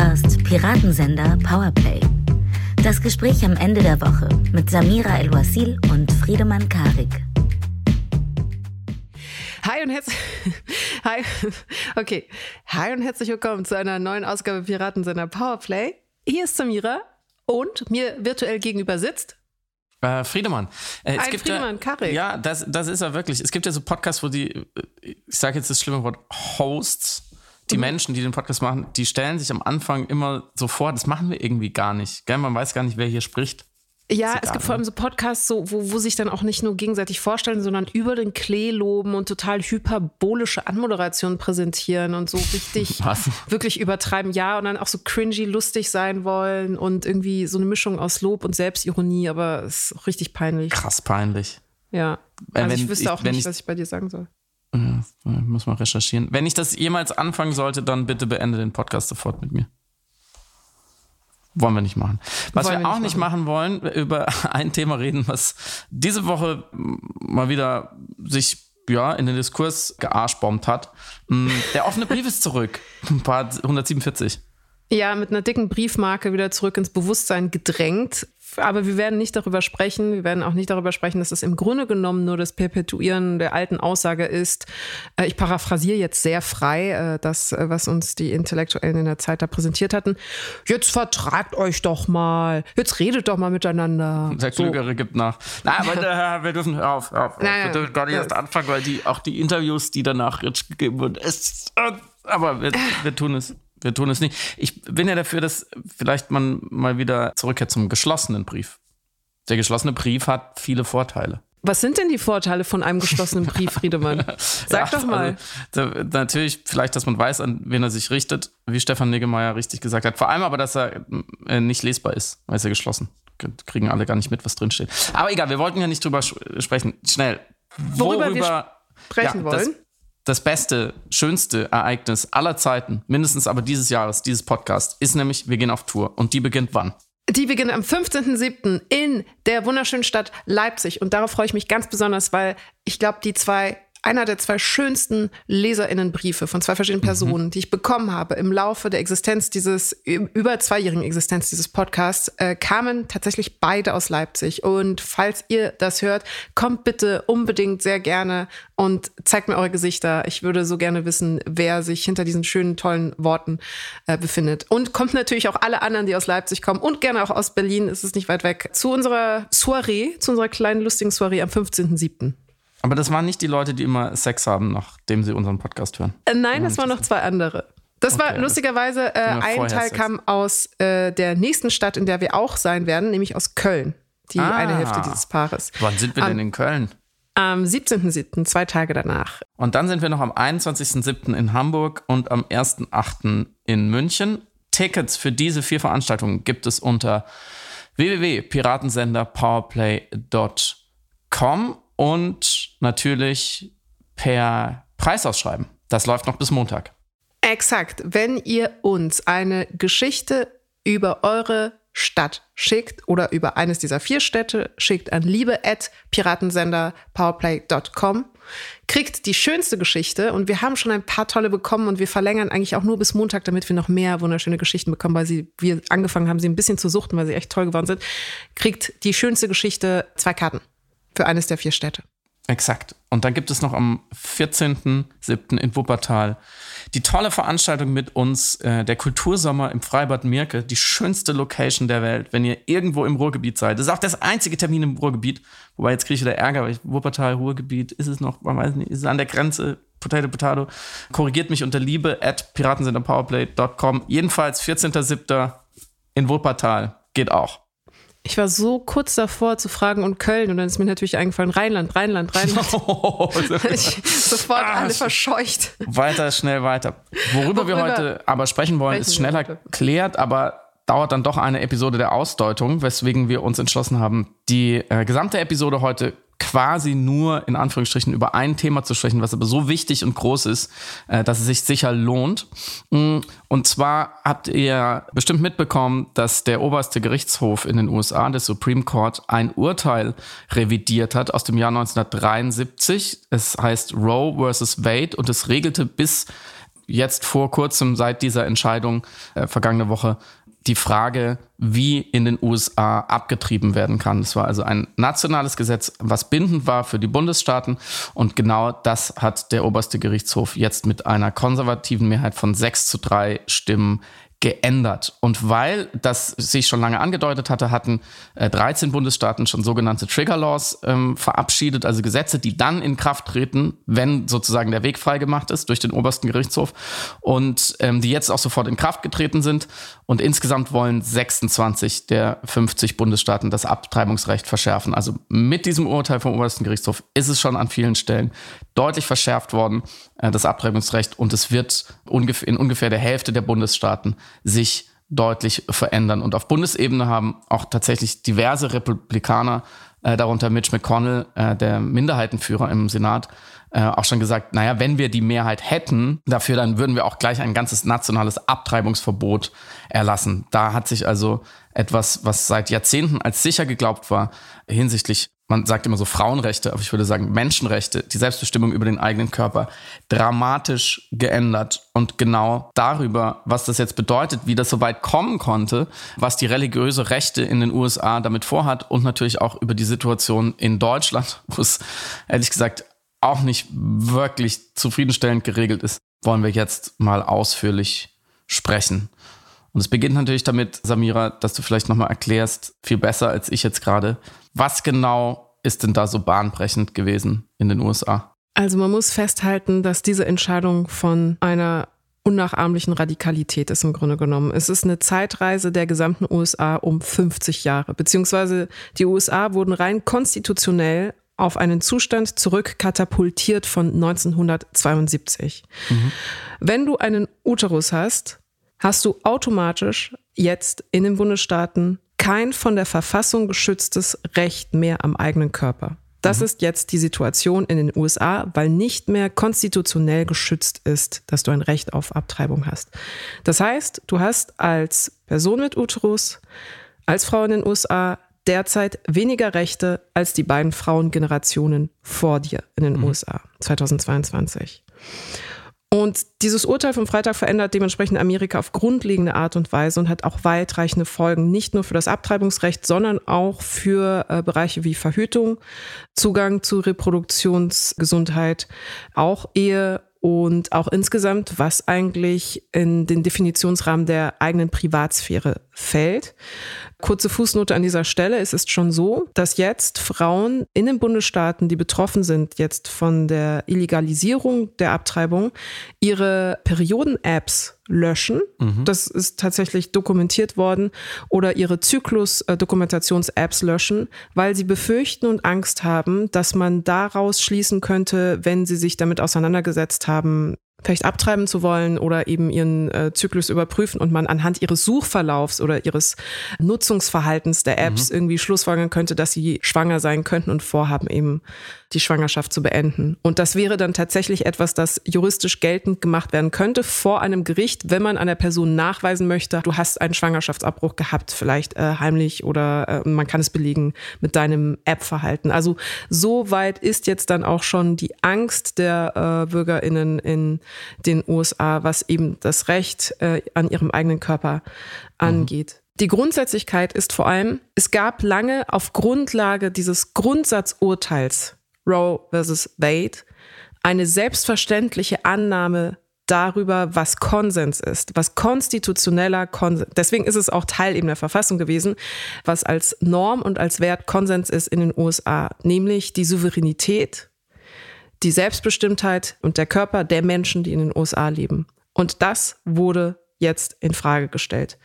hörst Piratensender Powerplay. Das Gespräch am Ende der Woche mit Samira El-Wasil und Friedemann Karik. Hi und herzlich Hi. Okay. Hi und herzlich willkommen zu einer neuen Ausgabe Piratensender Powerplay. Hier ist Samira und mir virtuell gegenüber sitzt äh, Friedemann. Äh, es Ein gibt Friedemann, ja, Karik. Ja, das, das ist er wirklich. Es gibt ja so Podcasts, wo die, ich sage jetzt das schlimme Wort, Hosts, die mhm. Menschen, die den Podcast machen, die stellen sich am Anfang immer so vor, das machen wir irgendwie gar nicht. Gell? Man weiß gar nicht, wer hier spricht. Ja, es gibt vor allem so Podcasts, so, wo, wo sich dann auch nicht nur gegenseitig vorstellen, sondern über den Klee loben und total hyperbolische Anmoderationen präsentieren und so richtig Was? wirklich übertreiben. Ja, und dann auch so cringy lustig sein wollen und irgendwie so eine Mischung aus Lob und Selbstironie, aber es ist auch richtig peinlich. Krass peinlich. Ja. Also wenn, ich wüsste auch ich, nicht, ich, was ich bei dir sagen soll. Ja, muss mal recherchieren. Wenn ich das jemals anfangen sollte, dann bitte beende den Podcast sofort mit mir. Wollen wir nicht machen. Was wollen wir, wir auch nicht machen. machen wollen, über ein Thema reden, was diese Woche mal wieder sich ja, in den Diskurs gearschbombt hat. Mm, der offene Brief ist zurück. Part 147. Ja, mit einer dicken Briefmarke wieder zurück ins Bewusstsein gedrängt aber wir werden nicht darüber sprechen. Wir werden auch nicht darüber sprechen, dass es im Grunde genommen nur das Perpetuieren der alten Aussage ist. Äh, ich paraphrasiere jetzt sehr frei äh, das, äh, was uns die Intellektuellen in der Zeit da präsentiert hatten. Jetzt vertragt euch doch mal. Jetzt redet doch mal miteinander. Der Klügere so. gibt nach. Nein, aber wir dürfen hör auf, hör auf. Nein, wir dürfen gar nicht erst anfangen, weil die, auch die Interviews, die danach jetzt gegeben wurden, ist, aber wir, wir tun es wir tun es nicht. Ich bin ja dafür, dass vielleicht man mal wieder zurückkehrt zum geschlossenen Brief. Der geschlossene Brief hat viele Vorteile. Was sind denn die Vorteile von einem geschlossenen Brief, Friedemann? Sag ja, doch mal. Also, da, natürlich, vielleicht, dass man weiß, an wen er sich richtet, wie Stefan Niggemeier richtig gesagt hat. Vor allem aber, dass er äh, nicht lesbar ist, weil es ja geschlossen. Kriegen alle gar nicht mit, was drinsteht. Aber egal, wir wollten ja nicht drüber sprechen. Schnell. Worüber, worüber wir sprechen ja, wollen? Das, beste, schönste Ereignis aller Zeiten, mindestens aber dieses Jahres, dieses Podcast, ist nämlich, wir gehen auf Tour. Und die beginnt wann? Die beginnt am 15.07. in der wunderschönen Stadt Leipzig. Und darauf freue ich mich ganz besonders, weil ich glaube, die zwei einer der zwei schönsten Leserinnenbriefe von zwei verschiedenen mhm. Personen, mhm. die ich bekommen habe im Laufe der Existenz dieses, über zweijährigen Existenz dieses Podcasts, äh, kamen tatsächlich beide aus Leipzig. Und falls ihr das hört, kommt bitte unbedingt sehr gerne und zeigt mir eure Gesichter. Ich würde so gerne wissen, wer sich hinter diesen schönen, tollen Worten äh, befindet. Und kommt natürlich auch alle anderen, die aus Leipzig kommen und gerne auch aus Berlin, ist es nicht weit weg, zu unserer Soiree, zu unserer kleinen lustigen Soiree am 15.07. Aber das waren nicht die Leute, die immer Sex haben, nachdem sie unseren Podcast hören. Äh, nein, das waren noch zwei andere. Das okay, war lustigerweise, äh, ein Teil Sex. kam aus äh, der nächsten Stadt, in der wir auch sein werden, nämlich aus Köln. Die ah, eine Hälfte dieses Paares. Wann sind wir denn in Köln? Am 17.07., zwei Tage danach. Und dann sind wir noch am 21.07. in Hamburg und am 1.08. in München. Tickets für diese vier Veranstaltungen gibt es unter www.piratensenderpowerplay.com und natürlich per Preisausschreiben. Das läuft noch bis Montag. Exakt. Wenn ihr uns eine Geschichte über eure Stadt schickt oder über eines dieser vier Städte schickt an liebe@piratensender_powerplay.com, kriegt die schönste Geschichte und wir haben schon ein paar tolle bekommen und wir verlängern eigentlich auch nur bis Montag, damit wir noch mehr wunderschöne Geschichten bekommen, weil sie wir angefangen haben, sie ein bisschen zu suchten, weil sie echt toll geworden sind. Kriegt die schönste Geschichte zwei Karten für eines der vier Städte. Exakt. Und dann gibt es noch am 14.07. in Wuppertal die tolle Veranstaltung mit uns, äh, der Kultursommer im Freibad Mirke, die schönste Location der Welt, wenn ihr irgendwo im Ruhrgebiet seid. Das ist auch das einzige Termin im Ruhrgebiet. Wobei jetzt kriege ich wieder Ärger, weil ich, Wuppertal, Ruhrgebiet, ist es noch, man weiß nicht, ist es an der Grenze, Potato Potato. Korrigiert mich unter liebe at piratensenderpowerplay.com. Jedenfalls 14.07. in Wuppertal. Geht auch. Ich war so kurz davor zu fragen und Köln und dann ist mir natürlich eingefallen, Rheinland, Rheinland, Rheinland. Oh, sofort ah, alle verscheucht. Weiter, schnell weiter. Worüber, Worüber wir heute aber sprechen wollen, ist schneller erklärt, aber dauert dann doch eine Episode der Ausdeutung, weswegen wir uns entschlossen haben, die äh, gesamte Episode heute quasi nur in Anführungsstrichen über ein Thema zu sprechen, was aber so wichtig und groß ist, äh, dass es sich sicher lohnt. Mm, und zwar habt ihr bestimmt mitbekommen, dass der oberste Gerichtshof in den USA, der Supreme Court, ein Urteil revidiert hat aus dem Jahr 1973. Es heißt Roe versus Wade und es regelte bis jetzt vor kurzem, seit dieser Entscheidung äh, vergangene Woche, die Frage, wie in den USA abgetrieben werden kann. Es war also ein nationales Gesetz, was bindend war für die Bundesstaaten. Und genau das hat der oberste Gerichtshof jetzt mit einer konservativen Mehrheit von sechs zu drei Stimmen geändert. Und weil das sich schon lange angedeutet hatte, hatten äh, 13 Bundesstaaten schon sogenannte Trigger Laws ähm, verabschiedet, also Gesetze, die dann in Kraft treten, wenn sozusagen der Weg freigemacht ist durch den obersten Gerichtshof und ähm, die jetzt auch sofort in Kraft getreten sind. Und insgesamt wollen 26 der 50 Bundesstaaten das Abtreibungsrecht verschärfen. Also mit diesem Urteil vom obersten Gerichtshof ist es schon an vielen Stellen deutlich verschärft worden, äh, das Abtreibungsrecht. Und es wird in ungefähr der Hälfte der Bundesstaaten sich deutlich verändern. Und auf Bundesebene haben auch tatsächlich diverse Republikaner, äh, darunter Mitch McConnell, äh, der Minderheitenführer im Senat, auch schon gesagt, naja, wenn wir die Mehrheit hätten dafür, dann würden wir auch gleich ein ganzes nationales Abtreibungsverbot erlassen. Da hat sich also etwas, was seit Jahrzehnten als sicher geglaubt war, hinsichtlich man sagt immer so Frauenrechte, aber ich würde sagen Menschenrechte, die Selbstbestimmung über den eigenen Körper, dramatisch geändert. Und genau darüber, was das jetzt bedeutet, wie das so weit kommen konnte, was die religiöse Rechte in den USA damit vorhat und natürlich auch über die Situation in Deutschland, wo es ehrlich gesagt auch nicht wirklich zufriedenstellend geregelt ist, wollen wir jetzt mal ausführlich sprechen. Und es beginnt natürlich damit, Samira, dass du vielleicht nochmal erklärst, viel besser als ich jetzt gerade, was genau ist denn da so bahnbrechend gewesen in den USA? Also man muss festhalten, dass diese Entscheidung von einer unnachahmlichen Radikalität ist im Grunde genommen. Es ist eine Zeitreise der gesamten USA um 50 Jahre, beziehungsweise die USA wurden rein konstitutionell auf einen Zustand zurückkatapultiert von 1972. Mhm. Wenn du einen Uterus hast, hast du automatisch jetzt in den Bundesstaaten kein von der Verfassung geschütztes Recht mehr am eigenen Körper. Das mhm. ist jetzt die Situation in den USA, weil nicht mehr konstitutionell geschützt ist, dass du ein Recht auf Abtreibung hast. Das heißt, du hast als Person mit Uterus, als Frau in den USA derzeit weniger Rechte als die beiden Frauengenerationen vor dir in den mhm. USA 2022. Und dieses Urteil vom Freitag verändert dementsprechend Amerika auf grundlegende Art und Weise und hat auch weitreichende Folgen, nicht nur für das Abtreibungsrecht, sondern auch für äh, Bereiche wie Verhütung, Zugang zu Reproduktionsgesundheit, auch Ehe und auch insgesamt, was eigentlich in den Definitionsrahmen der eigenen Privatsphäre fällt. Kurze Fußnote an dieser Stelle. Es ist schon so, dass jetzt Frauen in den Bundesstaaten, die betroffen sind jetzt von der Illegalisierung der Abtreibung, ihre Perioden-Apps löschen. Mhm. Das ist tatsächlich dokumentiert worden. Oder ihre Zyklus-Dokumentations-Apps löschen, weil sie befürchten und Angst haben, dass man daraus schließen könnte, wenn sie sich damit auseinandergesetzt haben, vielleicht abtreiben zu wollen oder eben ihren äh, Zyklus überprüfen und man anhand ihres Suchverlaufs oder ihres Nutzungsverhaltens der Apps mhm. irgendwie schlussfolgern könnte, dass sie schwanger sein könnten und vorhaben eben die Schwangerschaft zu beenden. Und das wäre dann tatsächlich etwas, das juristisch geltend gemacht werden könnte vor einem Gericht, wenn man einer Person nachweisen möchte, du hast einen Schwangerschaftsabbruch gehabt, vielleicht äh, heimlich oder äh, man kann es belegen mit deinem App-Verhalten. Also so weit ist jetzt dann auch schon die Angst der äh, BürgerInnen in den USA, was eben das Recht äh, an ihrem eigenen Körper angeht. Mhm. Die Grundsätzlichkeit ist vor allem, es gab lange auf Grundlage dieses Grundsatzurteils Roe versus Wade eine selbstverständliche Annahme darüber, was Konsens ist, was konstitutioneller Konsens. Deswegen ist es auch Teil eben der Verfassung gewesen, was als Norm und als Wert Konsens ist in den USA, nämlich die Souveränität, die Selbstbestimmtheit und der Körper der Menschen, die in den USA leben. Und das wurde jetzt in Frage gestellt.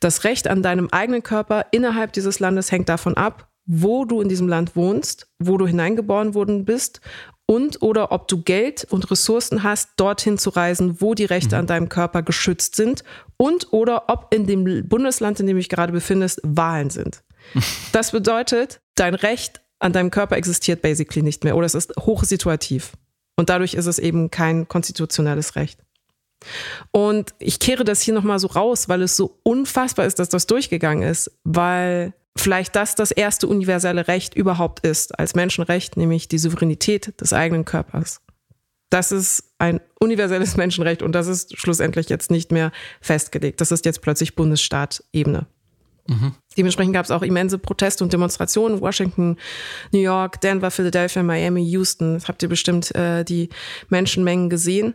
Das Recht an deinem eigenen Körper innerhalb dieses Landes hängt davon ab, wo du in diesem Land wohnst, wo du hineingeboren worden bist und oder ob du Geld und Ressourcen hast, dorthin zu reisen, wo die Rechte mhm. an deinem Körper geschützt sind und oder ob in dem Bundesland, in dem du dich gerade befindest, Wahlen sind. Das bedeutet, dein Recht an deinem Körper existiert basically nicht mehr oder es ist hochsituativ. Und dadurch ist es eben kein konstitutionelles Recht. Und ich kehre das hier nochmal so raus, weil es so unfassbar ist, dass das durchgegangen ist, weil vielleicht das das erste universelle Recht überhaupt ist als Menschenrecht, nämlich die Souveränität des eigenen Körpers. Das ist ein universelles Menschenrecht und das ist schlussendlich jetzt nicht mehr festgelegt. Das ist jetzt plötzlich Bundesstaat-Ebene. Mhm. Dementsprechend gab es auch immense Proteste und Demonstrationen. Washington, New York, Denver, Philadelphia, Miami, Houston. Das habt ihr bestimmt äh, die Menschenmengen gesehen.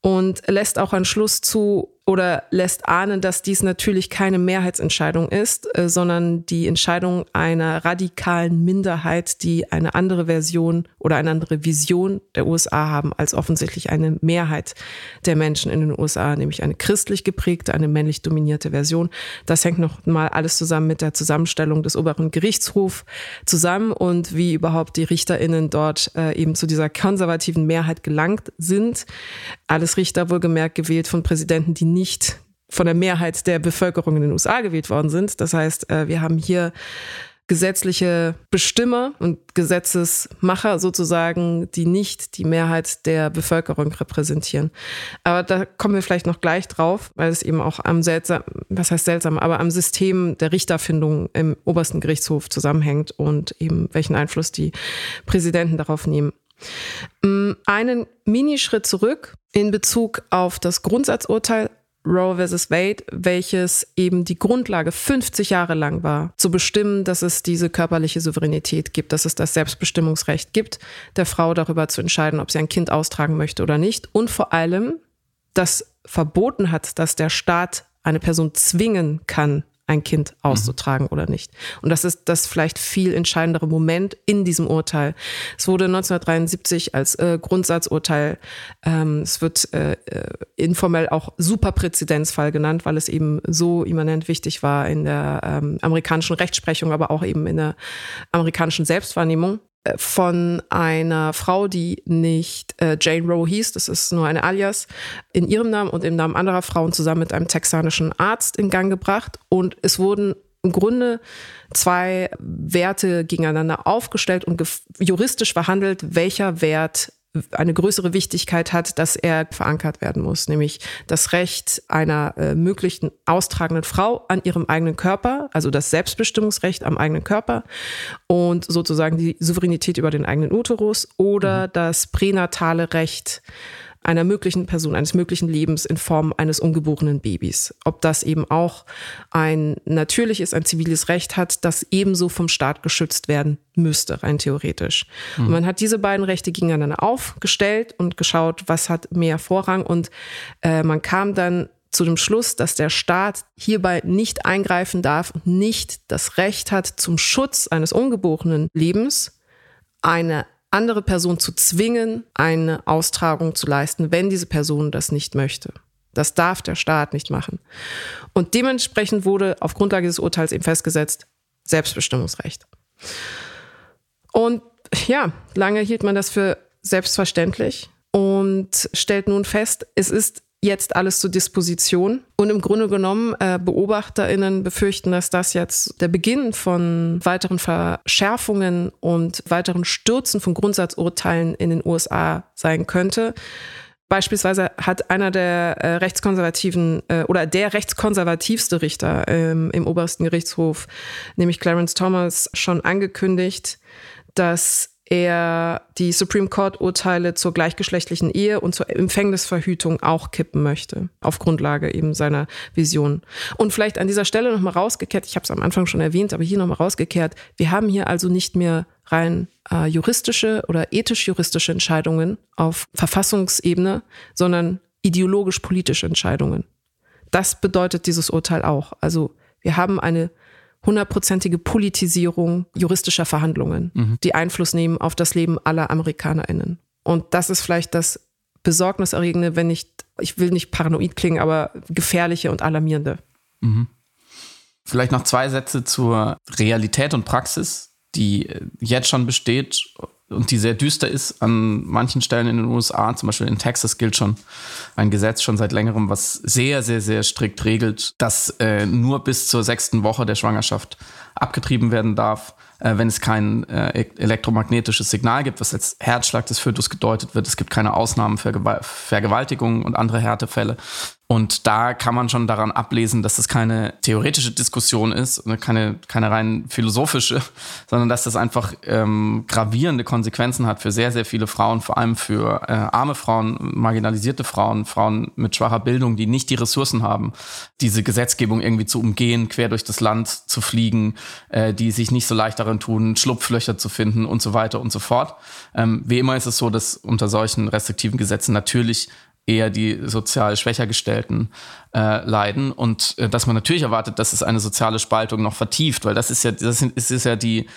Und lässt auch einen Schluss zu, oder lässt ahnen, dass dies natürlich keine Mehrheitsentscheidung ist, äh, sondern die Entscheidung einer radikalen Minderheit, die eine andere Version oder eine andere Vision der USA haben als offensichtlich eine Mehrheit der Menschen in den USA, nämlich eine christlich geprägte, eine männlich dominierte Version. Das hängt noch mal alles zusammen mit der Zusammenstellung des oberen Gerichtshofs zusammen und wie überhaupt die RichterInnen dort äh, eben zu dieser konservativen Mehrheit gelangt sind. Alles Richter wohlgemerkt gewählt von Präsidenten, die nicht von der Mehrheit der Bevölkerung in den USA gewählt worden sind. Das heißt, äh, wir haben hier gesetzliche Bestimmer und Gesetzesmacher sozusagen, die nicht die Mehrheit der Bevölkerung repräsentieren. Aber da kommen wir vielleicht noch gleich drauf, weil es eben auch am seltsam, was heißt seltsam, aber am System der Richterfindung im obersten Gerichtshof zusammenhängt und eben welchen Einfluss die Präsidenten darauf nehmen. Mm, einen Minischritt zurück in Bezug auf das Grundsatzurteil Roe vs. Wade, welches eben die Grundlage 50 Jahre lang war, zu bestimmen, dass es diese körperliche Souveränität gibt, dass es das Selbstbestimmungsrecht gibt, der Frau darüber zu entscheiden, ob sie ein Kind austragen möchte oder nicht. Und vor allem, das verboten hat, dass der Staat eine Person zwingen kann, ein Kind auszutragen mhm. oder nicht. Und das ist das vielleicht viel entscheidendere Moment in diesem Urteil. Es wurde 1973 als äh, Grundsatzurteil, ähm, es wird äh, äh, informell auch Superpräzedenzfall genannt, weil es eben so immanent wichtig war in der ähm, amerikanischen Rechtsprechung, aber auch eben in der amerikanischen Selbstwahrnehmung von einer Frau, die nicht äh, Jane Roe hieß, das ist nur eine Alias, in ihrem Namen und im Namen anderer Frauen zusammen mit einem texanischen Arzt in Gang gebracht. Und es wurden im Grunde zwei Werte gegeneinander aufgestellt und juristisch verhandelt, welcher Wert eine größere Wichtigkeit hat, dass er verankert werden muss, nämlich das Recht einer äh, möglichen austragenden Frau an ihrem eigenen Körper, also das Selbstbestimmungsrecht am eigenen Körper und sozusagen die Souveränität über den eigenen Uterus oder mhm. das pränatale Recht einer möglichen Person, eines möglichen Lebens in Form eines ungeborenen Babys. Ob das eben auch ein natürliches, ein ziviles Recht hat, das ebenso vom Staat geschützt werden müsste, rein theoretisch. Mhm. Und man hat diese beiden Rechte gegeneinander aufgestellt und geschaut, was hat mehr Vorrang. Und äh, man kam dann zu dem Schluss, dass der Staat hierbei nicht eingreifen darf und nicht das Recht hat, zum Schutz eines ungeborenen Lebens eine andere Person zu zwingen, eine Austragung zu leisten, wenn diese Person das nicht möchte. Das darf der Staat nicht machen. Und dementsprechend wurde auf Grundlage des Urteils eben festgesetzt, Selbstbestimmungsrecht. Und ja, lange hielt man das für selbstverständlich und stellt nun fest, es ist jetzt alles zur Disposition. Und im Grunde genommen, äh, BeobachterInnen befürchten, dass das jetzt der Beginn von weiteren Verschärfungen und weiteren Stürzen von Grundsatzurteilen in den USA sein könnte. Beispielsweise hat einer der äh, rechtskonservativen äh, oder der rechtskonservativste Richter ähm, im obersten Gerichtshof, nämlich Clarence Thomas, schon angekündigt, dass er die Supreme Court-Urteile zur gleichgeschlechtlichen Ehe und zur Empfängnisverhütung auch kippen möchte, auf Grundlage eben seiner Vision. Und vielleicht an dieser Stelle nochmal rausgekehrt, ich habe es am Anfang schon erwähnt, aber hier nochmal rausgekehrt, wir haben hier also nicht mehr rein äh, juristische oder ethisch-juristische Entscheidungen auf Verfassungsebene, sondern ideologisch-politische Entscheidungen. Das bedeutet dieses Urteil auch. Also wir haben eine hundertprozentige Politisierung juristischer Verhandlungen, mhm. die Einfluss nehmen auf das Leben aller AmerikanerInnen. Und das ist vielleicht das Besorgniserregende, wenn nicht, ich will nicht paranoid klingen, aber gefährliche und alarmierende. Mhm. Vielleicht noch zwei Sätze zur Realität und Praxis, die jetzt schon besteht und die sehr düster ist an manchen Stellen in den USA. Zum Beispiel in Texas gilt schon ein Gesetz schon seit längerem, was sehr, sehr, sehr strikt regelt, dass äh, nur bis zur sechsten Woche der Schwangerschaft abgetrieben werden darf, äh, wenn es kein äh, e-, elektromagnetisches Signal gibt, was als Herzschlag des Fötus gedeutet wird. Es gibt keine Ausnahmen für Gewalt Vergewaltigungen und andere Härtefälle. Und da kann man schon daran ablesen, dass es keine theoretische Diskussion ist, keine, keine rein philosophische, sondern dass das einfach ähm, gravierende Konsequenzen hat für sehr, sehr viele Frauen, vor allem für äh, arme Frauen, marginalisierte Frauen, Frauen mit schwacher Bildung, die nicht die Ressourcen haben, diese Gesetzgebung irgendwie zu umgehen, quer durch das Land zu fliegen, äh, die sich nicht so leicht darin tun, Schlupflöcher zu finden und so weiter und so fort. Ähm, wie immer ist es so, dass unter solchen restriktiven Gesetzen natürlich eher die sozial schwächer gestellten äh, leiden. Und äh, dass man natürlich erwartet, dass es eine soziale Spaltung noch vertieft, weil das ist ja das ist, ist ja die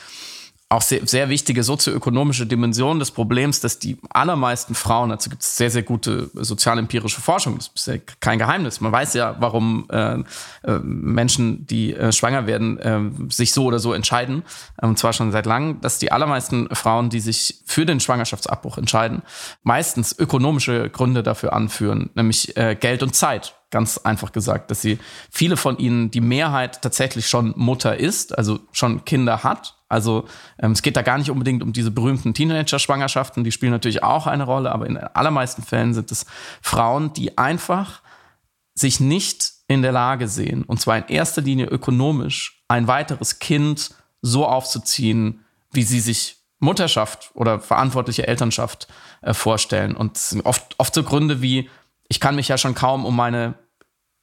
auch sehr, sehr wichtige sozioökonomische Dimension des Problems, dass die allermeisten Frauen, dazu gibt es sehr, sehr gute sozialempirische Forschung, das ist ja kein Geheimnis. Man weiß ja, warum äh, äh, Menschen, die äh, schwanger werden, äh, sich so oder so entscheiden. Und zwar schon seit langem, dass die allermeisten Frauen, die sich für den Schwangerschaftsabbruch entscheiden, meistens ökonomische Gründe dafür anführen, nämlich äh, Geld und Zeit ganz einfach gesagt, dass sie viele von ihnen die Mehrheit tatsächlich schon Mutter ist, also schon Kinder hat also ähm, es geht da gar nicht unbedingt um diese berühmten Teenager-Schwangerschaften, die spielen natürlich auch eine Rolle, aber in allermeisten Fällen sind es Frauen, die einfach sich nicht in der Lage sehen, und zwar in erster Linie ökonomisch, ein weiteres Kind so aufzuziehen, wie sie sich Mutterschaft oder verantwortliche Elternschaft äh, vorstellen. Und oft, oft so Gründe wie, ich kann mich ja schon kaum um meine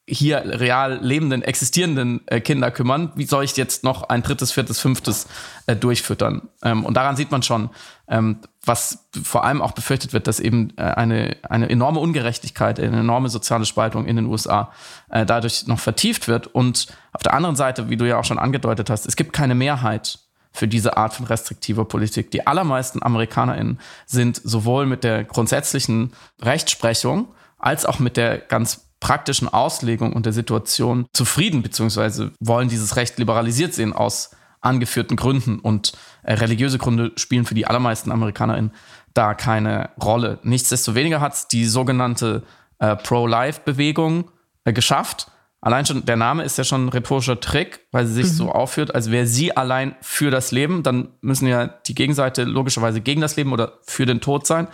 hier real lebenden, existierenden äh, Kinder kümmern. Wie soll ich jetzt noch ein drittes, viertes, fünftes äh, durchfüttern? Ähm, und daran sieht man schon, ähm, was vor allem auch befürchtet wird, dass eben äh, eine, eine enorme Ungerechtigkeit, eine enorme soziale Spaltung in den USA äh, dadurch noch vertieft wird. Und auf der anderen Seite, wie du ja auch schon angedeutet hast, es gibt keine Mehrheit für diese Art von restriktiver Politik. Die allermeisten AmerikanerInnen sind sowohl mit der grundsätzlichen Rechtsprechung als auch mit der ganz praktischen Auslegung und der Situation zufrieden, beziehungsweise wollen dieses Recht liberalisiert sehen aus angeführten Gründen. Und äh, religiöse Gründe spielen für die allermeisten AmerikanerInnen da keine Rolle. Nichtsdestoweniger hat es die sogenannte äh, Pro-Life-Bewegung äh, geschafft. Allein schon, der Name ist ja schon ein rhetorischer Trick, weil sie sich mhm. so aufführt, als wäre sie allein für das Leben. Dann müssen ja die Gegenseite logischerweise gegen das Leben oder für den Tod sein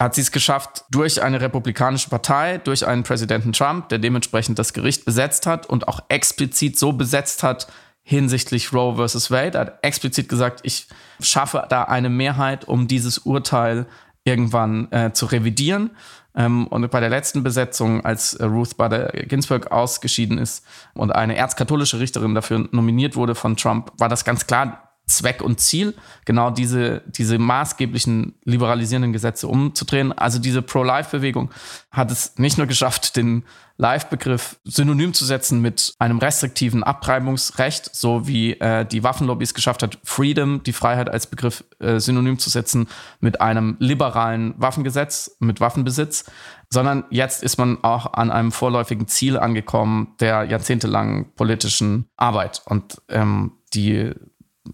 hat sie es geschafft, durch eine republikanische Partei, durch einen Präsidenten Trump, der dementsprechend das Gericht besetzt hat und auch explizit so besetzt hat hinsichtlich Roe versus Wade. Hat explizit gesagt, ich schaffe da eine Mehrheit, um dieses Urteil irgendwann äh, zu revidieren. Ähm, und bei der letzten Besetzung, als äh, Ruth Bader Ginsburg ausgeschieden ist und eine erzkatholische Richterin dafür nominiert wurde von Trump, war das ganz klar Zweck und Ziel, genau diese, diese maßgeblichen liberalisierenden Gesetze umzudrehen. Also diese Pro-Life-Bewegung hat es nicht nur geschafft, den Life-Begriff synonym zu setzen mit einem restriktiven Abtreibungsrecht, so wie äh, die Waffenlobby es geschafft hat, Freedom, die Freiheit als Begriff äh, synonym zu setzen mit einem liberalen Waffengesetz, mit Waffenbesitz, sondern jetzt ist man auch an einem vorläufigen Ziel angekommen der jahrzehntelangen politischen Arbeit. Und ähm, die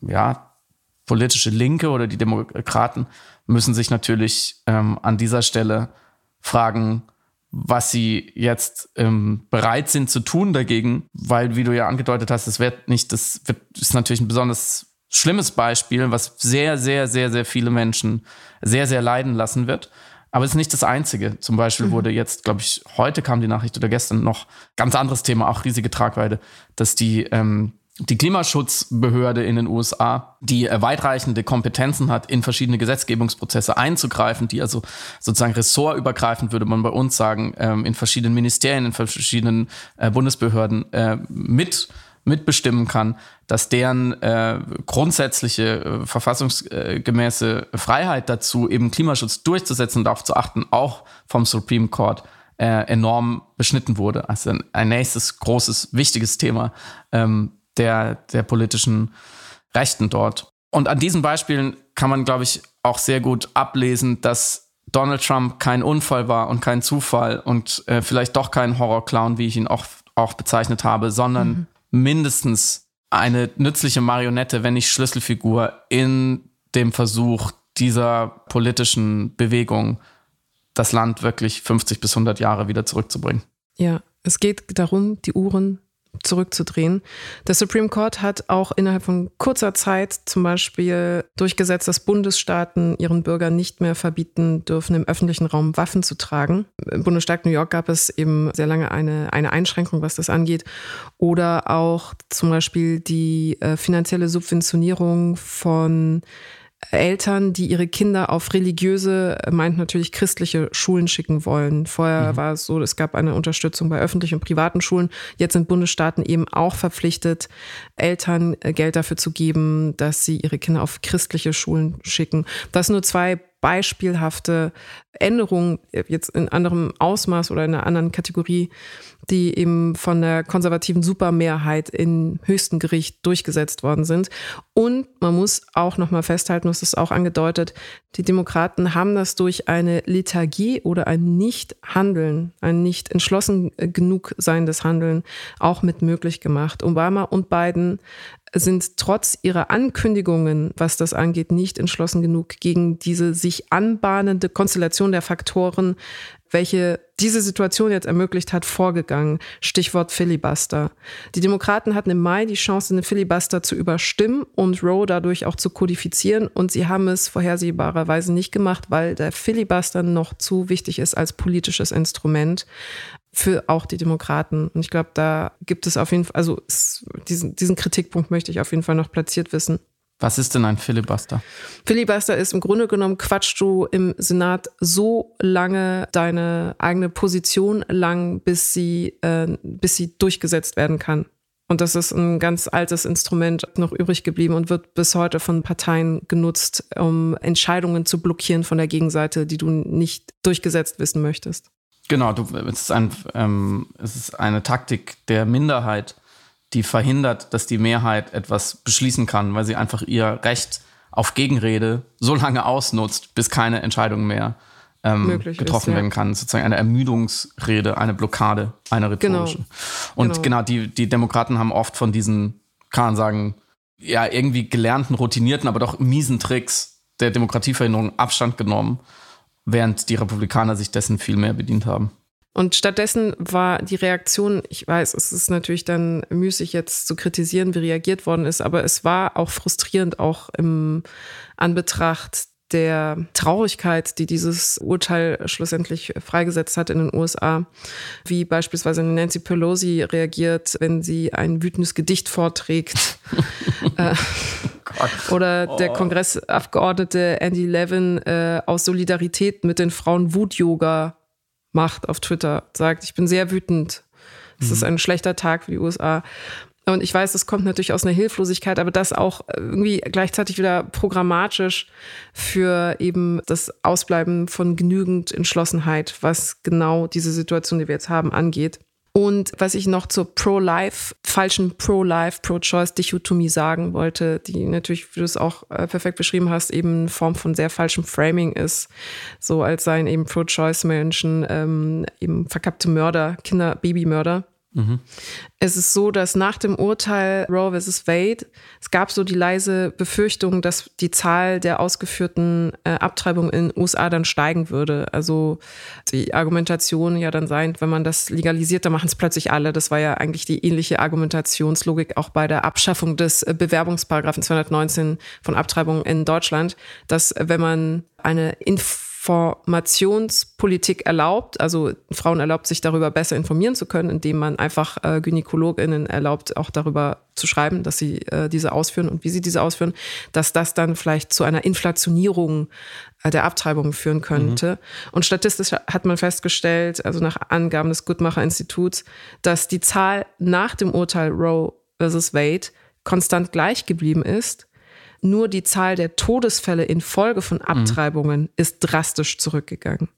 ja, politische Linke oder die Demokraten müssen sich natürlich ähm, an dieser Stelle fragen, was sie jetzt ähm, bereit sind zu tun dagegen, weil, wie du ja angedeutet hast, es wird nicht, das wird, ist natürlich ein besonders schlimmes Beispiel, was sehr, sehr, sehr, sehr viele Menschen sehr, sehr leiden lassen wird. Aber es ist nicht das Einzige. Zum Beispiel mhm. wurde jetzt, glaube ich, heute kam die Nachricht oder gestern noch ganz anderes Thema, auch riesige Tragweite, dass die ähm, die Klimaschutzbehörde in den USA, die weitreichende Kompetenzen hat, in verschiedene Gesetzgebungsprozesse einzugreifen, die also sozusagen ressortübergreifend, würde man bei uns sagen, ähm, in verschiedenen Ministerien, in verschiedenen äh, Bundesbehörden äh, mit mitbestimmen kann, dass deren äh, grundsätzliche verfassungsgemäße Freiheit dazu, eben Klimaschutz durchzusetzen und darauf zu achten, auch vom Supreme Court enorm beschnitten wurde. Also ein, ein nächstes großes, wichtiges Thema, ähm, der, der politischen Rechten dort. Und an diesen Beispielen kann man, glaube ich, auch sehr gut ablesen, dass Donald Trump kein Unfall war und kein Zufall und äh, vielleicht doch kein Horrorclown, wie ich ihn auch, auch bezeichnet habe, sondern mhm. mindestens eine nützliche Marionette, wenn nicht Schlüsselfigur in dem Versuch dieser politischen Bewegung, das Land wirklich 50 bis 100 Jahre wieder zurückzubringen. Ja, es geht darum, die Uhren zurückzudrehen. Der Supreme Court hat auch innerhalb von kurzer Zeit zum Beispiel durchgesetzt, dass Bundesstaaten ihren Bürgern nicht mehr verbieten dürfen, im öffentlichen Raum Waffen zu tragen. Im Bundesstaat New York gab es eben sehr lange eine, eine Einschränkung, was das angeht. Oder auch zum Beispiel die äh, finanzielle Subventionierung von Eltern, die ihre Kinder auf religiöse, meint natürlich christliche Schulen schicken wollen. Vorher mhm. war es so, es gab eine Unterstützung bei öffentlichen und privaten Schulen. Jetzt sind Bundesstaaten eben auch verpflichtet, Eltern äh, Geld dafür zu geben, dass sie ihre Kinder auf christliche Schulen schicken. Das sind nur zwei beispielhafte Änderungen, jetzt in anderem Ausmaß oder in einer anderen Kategorie, die eben von der konservativen Supermehrheit im höchsten Gericht durchgesetzt worden sind. Und man muss auch nochmal festhalten, das ist auch angedeutet, die Demokraten haben das durch eine Lethargie oder ein Nicht-Handeln, ein nicht entschlossen genug seiendes Handeln auch mit möglich gemacht. Obama und Biden sind trotz ihrer Ankündigungen, was das angeht, nicht entschlossen genug gegen diese sich anbahnende Konstellation der Faktoren welche diese Situation jetzt ermöglicht hat, vorgegangen. Stichwort Filibuster. Die Demokraten hatten im Mai die Chance, den Filibuster zu überstimmen und Roe dadurch auch zu kodifizieren. Und sie haben es vorhersehbarerweise nicht gemacht, weil der Filibuster noch zu wichtig ist als politisches Instrument für auch die Demokraten. Und ich glaube, da gibt es auf jeden Fall, also diesen, diesen Kritikpunkt möchte ich auf jeden Fall noch platziert wissen. Was ist denn ein Filibuster? Filibuster ist im Grunde genommen, quatschst du im Senat so lange deine eigene Position lang, bis sie, äh, bis sie durchgesetzt werden kann. Und das ist ein ganz altes Instrument noch übrig geblieben und wird bis heute von Parteien genutzt, um Entscheidungen zu blockieren von der Gegenseite, die du nicht durchgesetzt wissen möchtest. Genau, du, es, ist ein, ähm, es ist eine Taktik der Minderheit, die verhindert, dass die Mehrheit etwas beschließen kann, weil sie einfach ihr Recht auf Gegenrede so lange ausnutzt, bis keine Entscheidung mehr ähm, getroffen ist, ja. werden kann. Sozusagen eine Ermüdungsrede, eine Blockade, eine rhetorische. Genau. Und genau, genau die, die Demokraten haben oft von diesen, kann man sagen, ja, irgendwie gelernten, routinierten, aber doch miesen Tricks der Demokratieverhinderung Abstand genommen, während die Republikaner sich dessen viel mehr bedient haben. Und stattdessen war die Reaktion, ich weiß, es ist natürlich dann müßig jetzt zu kritisieren, wie reagiert worden ist, aber es war auch frustrierend, auch im Anbetracht der Traurigkeit, die dieses Urteil schlussendlich freigesetzt hat in den USA, wie beispielsweise Nancy Pelosi reagiert, wenn sie ein wütendes Gedicht vorträgt. äh, oder oh. der Kongressabgeordnete Andy Levin äh, aus Solidarität mit den Frauen Wut-Yoga macht auf Twitter, sagt, ich bin sehr wütend. Es mhm. ist ein schlechter Tag für die USA. Und ich weiß, das kommt natürlich aus einer Hilflosigkeit, aber das auch irgendwie gleichzeitig wieder programmatisch für eben das Ausbleiben von genügend Entschlossenheit, was genau diese Situation, die wir jetzt haben, angeht. Und was ich noch zur Pro-Life, falschen Pro-Life, Pro-Choice-Dichotomie sagen wollte, die natürlich, wie du es auch äh, perfekt beschrieben hast, eben eine Form von sehr falschem Framing ist. So als seien eben Pro-Choice-Menschen ähm, eben verkappte Mörder, Kinder, Babymörder. Mhm. Es ist so, dass nach dem Urteil Roe vs. Wade, es gab so die leise Befürchtung, dass die Zahl der ausgeführten äh, Abtreibungen in den USA dann steigen würde. Also die Argumentation ja dann sein, wenn man das legalisiert, dann machen es plötzlich alle. Das war ja eigentlich die ähnliche Argumentationslogik auch bei der Abschaffung des äh, Bewerbungsparagraphen 219 von Abtreibungen in Deutschland, dass wenn man eine Inf Informationspolitik erlaubt, also Frauen erlaubt, sich darüber besser informieren zu können, indem man einfach äh, GynäkologInnen erlaubt, auch darüber zu schreiben, dass sie äh, diese ausführen und wie sie diese ausführen, dass das dann vielleicht zu einer Inflationierung äh, der Abtreibung führen könnte. Mhm. Und statistisch hat man festgestellt, also nach Angaben des Guttmacher-Instituts, dass die Zahl nach dem Urteil Roe versus Wade konstant gleich geblieben ist nur die Zahl der Todesfälle infolge von mhm. Abtreibungen mhm. ist drastisch zurückgegangen.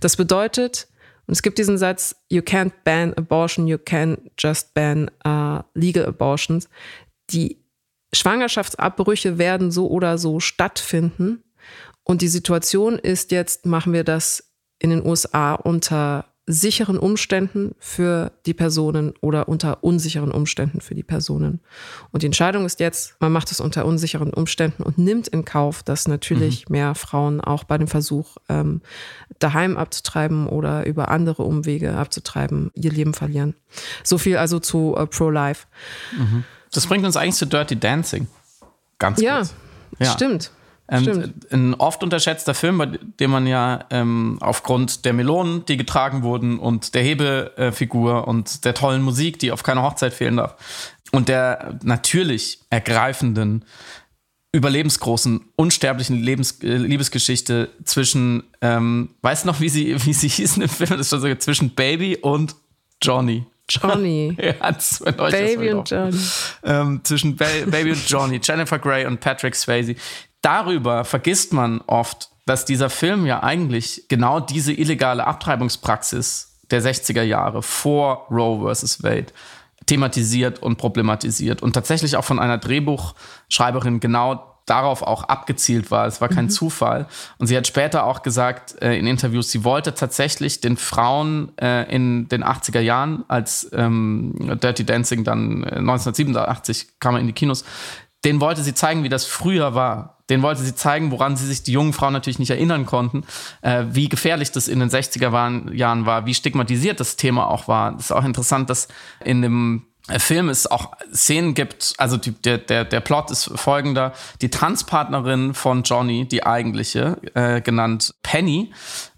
Das bedeutet, und es gibt diesen Satz, you can't ban abortion, you can just ban uh, legal abortions. Die Schwangerschaftsabbrüche werden so oder so stattfinden. Und die Situation ist jetzt, machen wir das in den USA unter sicheren Umständen für die Personen oder unter unsicheren Umständen für die Personen. Und die Entscheidung ist jetzt, man macht es unter unsicheren Umständen und nimmt in Kauf, dass natürlich mhm. mehr Frauen auch bei dem Versuch, ähm, daheim abzutreiben oder über andere Umwege abzutreiben, ihr Leben verlieren. So viel also zu äh, Pro-Life. Mhm. Das bringt uns eigentlich zu Dirty Dancing. Ganz ja, kurz. Ja, stimmt. Ähm, ein oft unterschätzter Film, bei dem man ja ähm, aufgrund der Melonen, die getragen wurden und der Hebefigur und der tollen Musik, die auf keiner Hochzeit fehlen darf und der natürlich ergreifenden, überlebensgroßen, unsterblichen Lebens äh, Liebesgeschichte zwischen, ähm, weißt du noch, wie sie, wie sie hießen im Film? Das war sogar zwischen Baby und Johnny. Johnny. ja, Baby und Johnny. Ähm, zwischen ba Baby und Johnny, Jennifer Grey und Patrick Swayze darüber vergisst man oft, dass dieser Film ja eigentlich genau diese illegale Abtreibungspraxis der 60er Jahre vor Roe vs. Wade thematisiert und problematisiert und tatsächlich auch von einer Drehbuchschreiberin genau darauf auch abgezielt war. Es war kein mhm. Zufall. Und sie hat später auch gesagt äh, in Interviews, sie wollte tatsächlich den Frauen äh, in den 80er Jahren, als ähm, Dirty Dancing dann äh, 1987 kam er in die Kinos, den wollte sie zeigen, wie das früher war. Den wollte sie zeigen, woran sie sich die jungen Frauen natürlich nicht erinnern konnten, äh, wie gefährlich das in den 60er Jahren war, wie stigmatisiert das Thema auch war. Das ist auch interessant, dass in dem Film es auch Szenen gibt, also die, der, der, der Plot ist folgender. Die Tanzpartnerin von Johnny, die eigentliche, äh, genannt Penny,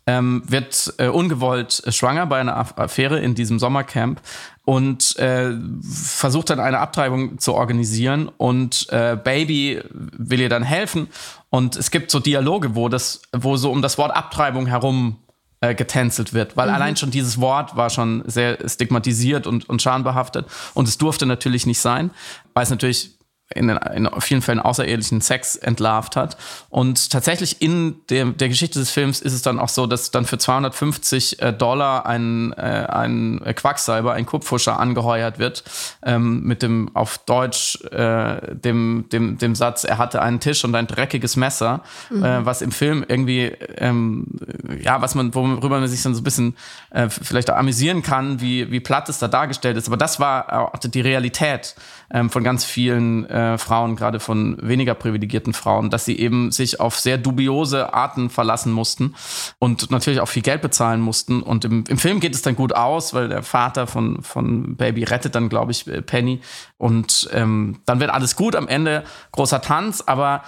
ähm, wird äh, ungewollt schwanger bei einer Affäre in diesem Sommercamp und äh, versucht dann eine Abtreibung zu organisieren und äh, Baby will ihr dann helfen und es gibt so Dialoge, wo das, wo so um das Wort Abtreibung herum äh, getänzelt wird, weil mhm. allein schon dieses Wort war schon sehr stigmatisiert und, und schambehaftet und es durfte natürlich nicht sein, weil es natürlich in, in vielen Fällen außerehelichen Sex entlarvt hat. Und tatsächlich in der, der Geschichte des Films ist es dann auch so, dass dann für 250 äh, Dollar ein, äh, ein Quacksalber, ein Kupfuscher angeheuert wird, ähm, mit dem auf Deutsch äh, dem, dem, dem Satz, er hatte einen Tisch und ein dreckiges Messer, mhm. äh, was im Film irgendwie, ähm, ja, was man, worüber man sich dann so ein bisschen äh, vielleicht auch amüsieren kann, wie, wie platt es da dargestellt ist. Aber das war auch die Realität ähm, von ganz vielen äh, Frauen, gerade von weniger privilegierten Frauen, dass sie eben sich auf sehr dubiose Arten verlassen mussten und natürlich auch viel Geld bezahlen mussten. Und im, im Film geht es dann gut aus, weil der Vater von, von Baby rettet dann, glaube ich, Penny. Und ähm, dann wird alles gut am Ende, großer Tanz, aber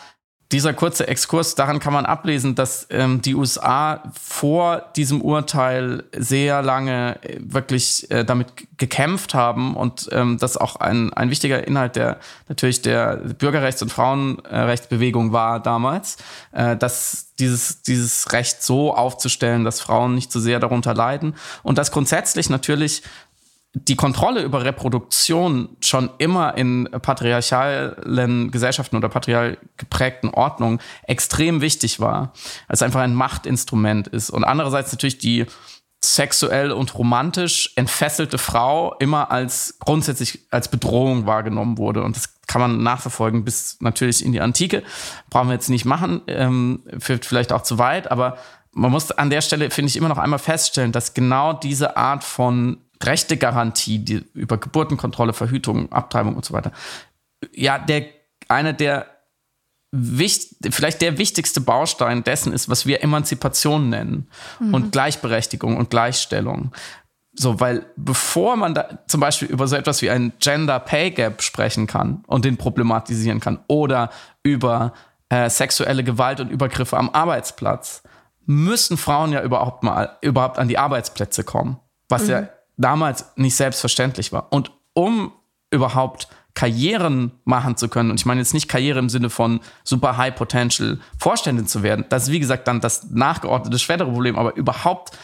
dieser kurze Exkurs, daran kann man ablesen, dass ähm, die USA vor diesem Urteil sehr lange äh, wirklich äh, damit gekämpft haben und ähm, das auch ein, ein wichtiger Inhalt der natürlich der Bürgerrechts- und Frauenrechtsbewegung war damals, äh, dass dieses, dieses Recht so aufzustellen, dass Frauen nicht so sehr darunter leiden und dass grundsätzlich natürlich die Kontrolle über Reproduktion schon immer in patriarchalen Gesellschaften oder patriarchal geprägten Ordnungen extrem wichtig war, als einfach ein Machtinstrument ist. Und andererseits natürlich die sexuell und romantisch entfesselte Frau immer als grundsätzlich als Bedrohung wahrgenommen wurde. Und das kann man nachverfolgen bis natürlich in die Antike. Brauchen wir jetzt nicht machen, ähm, führt vielleicht auch zu weit, aber man muss an der Stelle, finde ich, immer noch einmal feststellen, dass genau diese Art von Rechtegarantie die, über Geburtenkontrolle, Verhütung, Abtreibung und so weiter, ja, der eine der wichtig, vielleicht der wichtigste Baustein dessen ist, was wir Emanzipation nennen mhm. und Gleichberechtigung und Gleichstellung. So, weil bevor man da zum Beispiel über so etwas wie ein Gender Pay Gap sprechen kann und den problematisieren kann oder über äh, sexuelle Gewalt und Übergriffe am Arbeitsplatz, müssen Frauen ja überhaupt mal überhaupt an die Arbeitsplätze kommen, was mhm. ja damals nicht selbstverständlich war. Und um überhaupt Karrieren machen zu können, und ich meine jetzt nicht Karriere im Sinne von super high potential Vorständin zu werden, das ist wie gesagt dann das nachgeordnete schwere Problem, aber überhaupt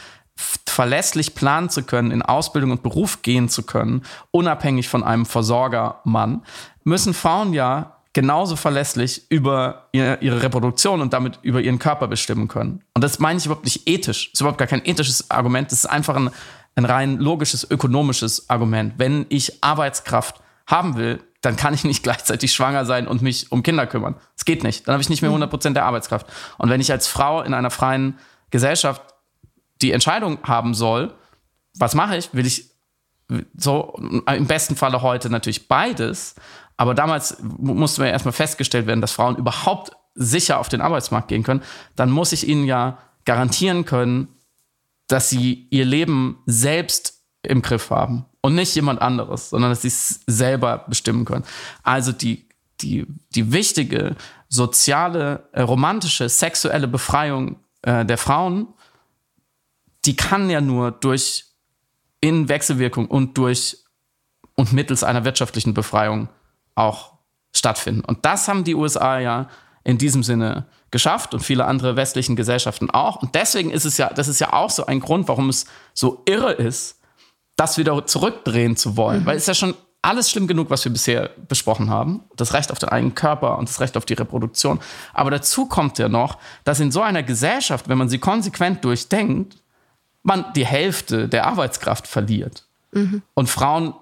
verlässlich planen zu können, in Ausbildung und Beruf gehen zu können, unabhängig von einem Versorgermann, müssen Frauen ja genauso verlässlich über ihre Reproduktion und damit über ihren Körper bestimmen können. Und das meine ich überhaupt nicht ethisch. Das ist überhaupt gar kein ethisches Argument. Das ist einfach ein, ein rein logisches, ökonomisches Argument. Wenn ich Arbeitskraft haben will, dann kann ich nicht gleichzeitig schwanger sein und mich um Kinder kümmern. Das geht nicht. Dann habe ich nicht mehr 100 mhm. Prozent der Arbeitskraft. Und wenn ich als Frau in einer freien Gesellschaft die Entscheidung haben soll, was mache ich? Will ich so im besten Falle heute natürlich beides, aber damals musste mir erstmal festgestellt werden, dass Frauen überhaupt sicher auf den Arbeitsmarkt gehen können. Dann muss ich ihnen ja garantieren können, dass sie ihr Leben selbst im Griff haben und nicht jemand anderes, sondern dass sie es selber bestimmen können. Also die, die, die wichtige soziale, äh, romantische, sexuelle Befreiung äh, der Frauen, die kann ja nur durch in Wechselwirkung und durch und mittels einer wirtschaftlichen Befreiung auch stattfinden. Und das haben die USA ja in diesem Sinne geschafft und viele andere westlichen Gesellschaften auch. Und deswegen ist es ja, das ist ja auch so ein Grund, warum es so irre ist, das wieder zurückdrehen zu wollen. Mhm. Weil es ist ja schon alles schlimm genug, was wir bisher besprochen haben. Das Recht auf den eigenen Körper und das Recht auf die Reproduktion. Aber dazu kommt ja noch, dass in so einer Gesellschaft, wenn man sie konsequent durchdenkt, man die Hälfte der Arbeitskraft verliert. Mhm. Und Frauen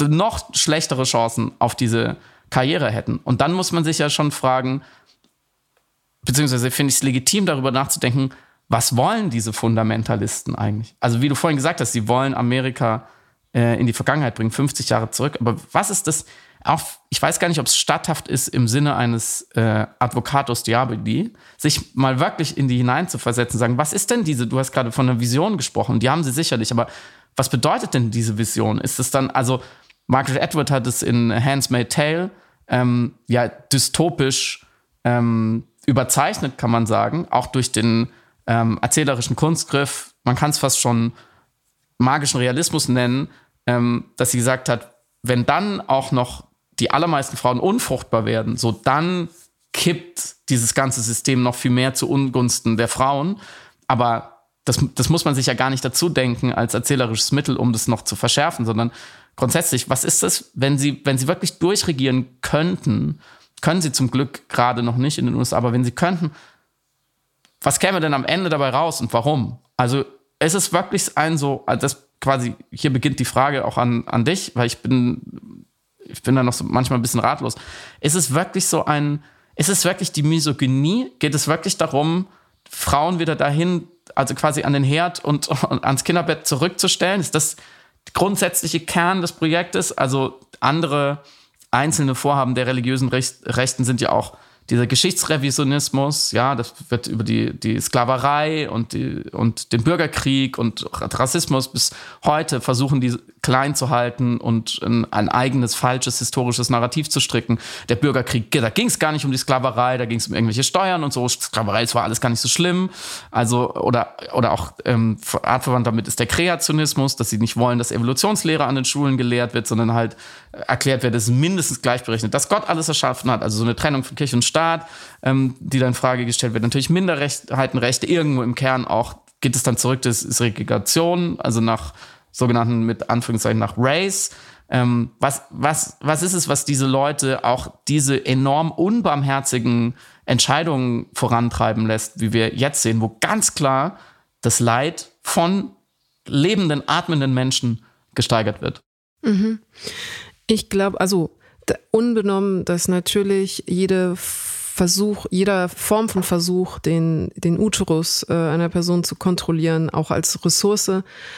noch schlechtere Chancen auf diese Karriere hätten. Und dann muss man sich ja schon fragen, beziehungsweise finde ich es legitim, darüber nachzudenken, was wollen diese Fundamentalisten eigentlich? Also wie du vorhin gesagt hast, sie wollen Amerika äh, in die Vergangenheit bringen, 50 Jahre zurück. Aber was ist das? Auch, ich weiß gar nicht, ob es statthaft ist im Sinne eines äh, Advocatus Diaboli, sich mal wirklich in die hineinzuversetzen, sagen, was ist denn diese, du hast gerade von einer Vision gesprochen, die haben sie sicherlich, aber was bedeutet denn diese Vision? Ist es dann, also Margaret Atwood hat es in Handsmaid Tale ähm, ja dystopisch ähm, überzeichnet, kann man sagen, auch durch den ähm, erzählerischen Kunstgriff. Man kann es fast schon magischen Realismus nennen, ähm, dass sie gesagt hat, wenn dann auch noch die allermeisten Frauen unfruchtbar werden, so dann kippt dieses ganze System noch viel mehr zu Ungunsten der Frauen. Aber das, das muss man sich ja gar nicht dazu denken als erzählerisches Mittel, um das noch zu verschärfen, sondern grundsätzlich, was ist das, wenn sie, wenn sie wirklich durchregieren könnten, können sie zum Glück gerade noch nicht in den USA, aber wenn sie könnten, was käme denn am Ende dabei raus und warum? Also es ist wirklich ein so, also das quasi, hier beginnt die Frage auch an, an dich, weil ich bin, ich bin da noch so manchmal ein bisschen ratlos. Ist es wirklich so ein, ist es wirklich die Misogynie? Geht es wirklich darum, Frauen wieder dahin, also quasi an den Herd und, und ans Kinderbett zurückzustellen? Ist das grundsätzliche Kern des Projektes? Also andere einzelne Vorhaben der religiösen Rechten sind ja auch dieser Geschichtsrevisionismus, ja, das wird über die, die Sklaverei und, die, und den Bürgerkrieg und Rassismus bis heute versuchen, die klein zu halten und ein, eigenes falsches historisches Narrativ zu stricken. Der Bürgerkrieg, da ging es gar nicht um die Sklaverei, da ging es um irgendwelche Steuern und so. Sklaverei, das war alles gar nicht so schlimm. Also, oder, oder auch ähm, artverwandt damit ist der Kreationismus, dass sie nicht wollen, dass Evolutionslehre an den Schulen gelehrt wird, sondern halt erklärt wird, es mindestens gleichberechnet, dass Gott alles erschaffen hat, also so eine Trennung von Kirche und Staat, ähm, die dann in Frage gestellt wird. Natürlich Minderheitenrechte, irgendwo im Kern auch geht es dann zurück, das ist Segregation, also nach sogenannten, mit Anführungszeichen, nach Race. Ähm, was, was, was ist es, was diese Leute auch diese enorm unbarmherzigen Entscheidungen vorantreiben lässt, wie wir jetzt sehen, wo ganz klar das Leid von lebenden, atmenden Menschen gesteigert wird? Mhm. Ich glaube, also unbenommen, dass natürlich jede Versuch, jeder Form von Versuch, den, den Uterus äh, einer Person zu kontrollieren, auch als Ressource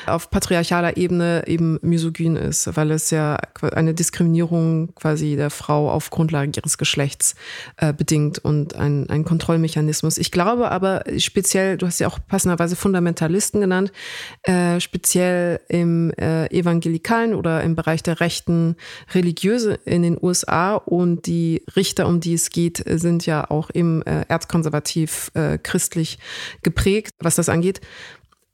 auf patriarchaler Ebene eben misogyn ist, weil es ja eine Diskriminierung quasi der Frau auf Grundlage ihres Geschlechts äh, bedingt und ein, ein Kontrollmechanismus. Ich glaube aber speziell, du hast ja auch passenderweise Fundamentalisten genannt, äh, speziell im äh, evangelikalen oder im Bereich der rechten Religiöse in den USA und die Richter, um die es geht, sind ja auch eben äh, erzkonservativ äh, christlich geprägt, was das angeht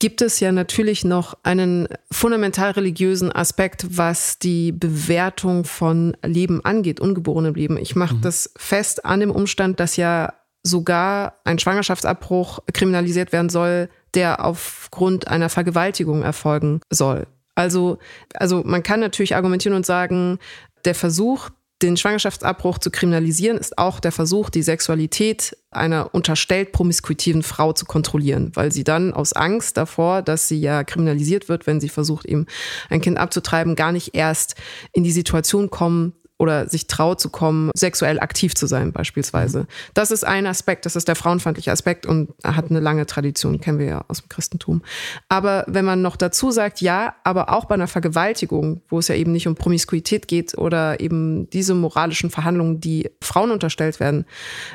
gibt es ja natürlich noch einen fundamental religiösen Aspekt, was die Bewertung von Leben angeht, ungeborenem Leben. Ich mache mhm. das fest an dem Umstand, dass ja sogar ein Schwangerschaftsabbruch kriminalisiert werden soll, der aufgrund einer Vergewaltigung erfolgen soll. Also, also man kann natürlich argumentieren und sagen, der Versuch, den Schwangerschaftsabbruch zu kriminalisieren, ist auch der Versuch, die Sexualität einer unterstellt promiskuitiven Frau zu kontrollieren, weil sie dann aus Angst davor, dass sie ja kriminalisiert wird, wenn sie versucht, ihm ein Kind abzutreiben, gar nicht erst in die Situation kommen, oder sich traut zu kommen, sexuell aktiv zu sein beispielsweise. Das ist ein Aspekt, das ist der frauenfeindliche Aspekt und hat eine lange Tradition, kennen wir ja aus dem Christentum. Aber wenn man noch dazu sagt, ja, aber auch bei einer Vergewaltigung, wo es ja eben nicht um Promiskuität geht oder eben diese moralischen Verhandlungen, die Frauen unterstellt werden,